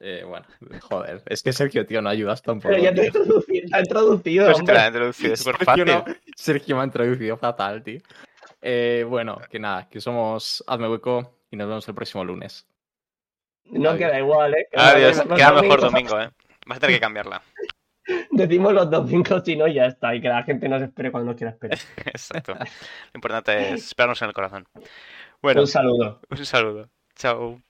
Eh, bueno, joder. Es que Sergio, tío, no ayudas tampoco. Pero ya te he introducido, te he introducido, Pues te la he introducido, es súper Sergio, fácil. no- Sergio me ha introducido fatal, tío. Eh, bueno, que nada, que somos Hazme Hueco y nos vemos el próximo lunes. No Adiós. queda igual, ¿eh? Adiós. Queda mejor domingo, ¿eh? Vas a tener que cambiarla. [laughs] Decimos los domingos y no, ya está. Y que la gente nos espere cuando nos quiera esperar. [laughs] Exacto. Lo importante es esperarnos en el corazón. Bueno, Un saludo. un saludo. Chao.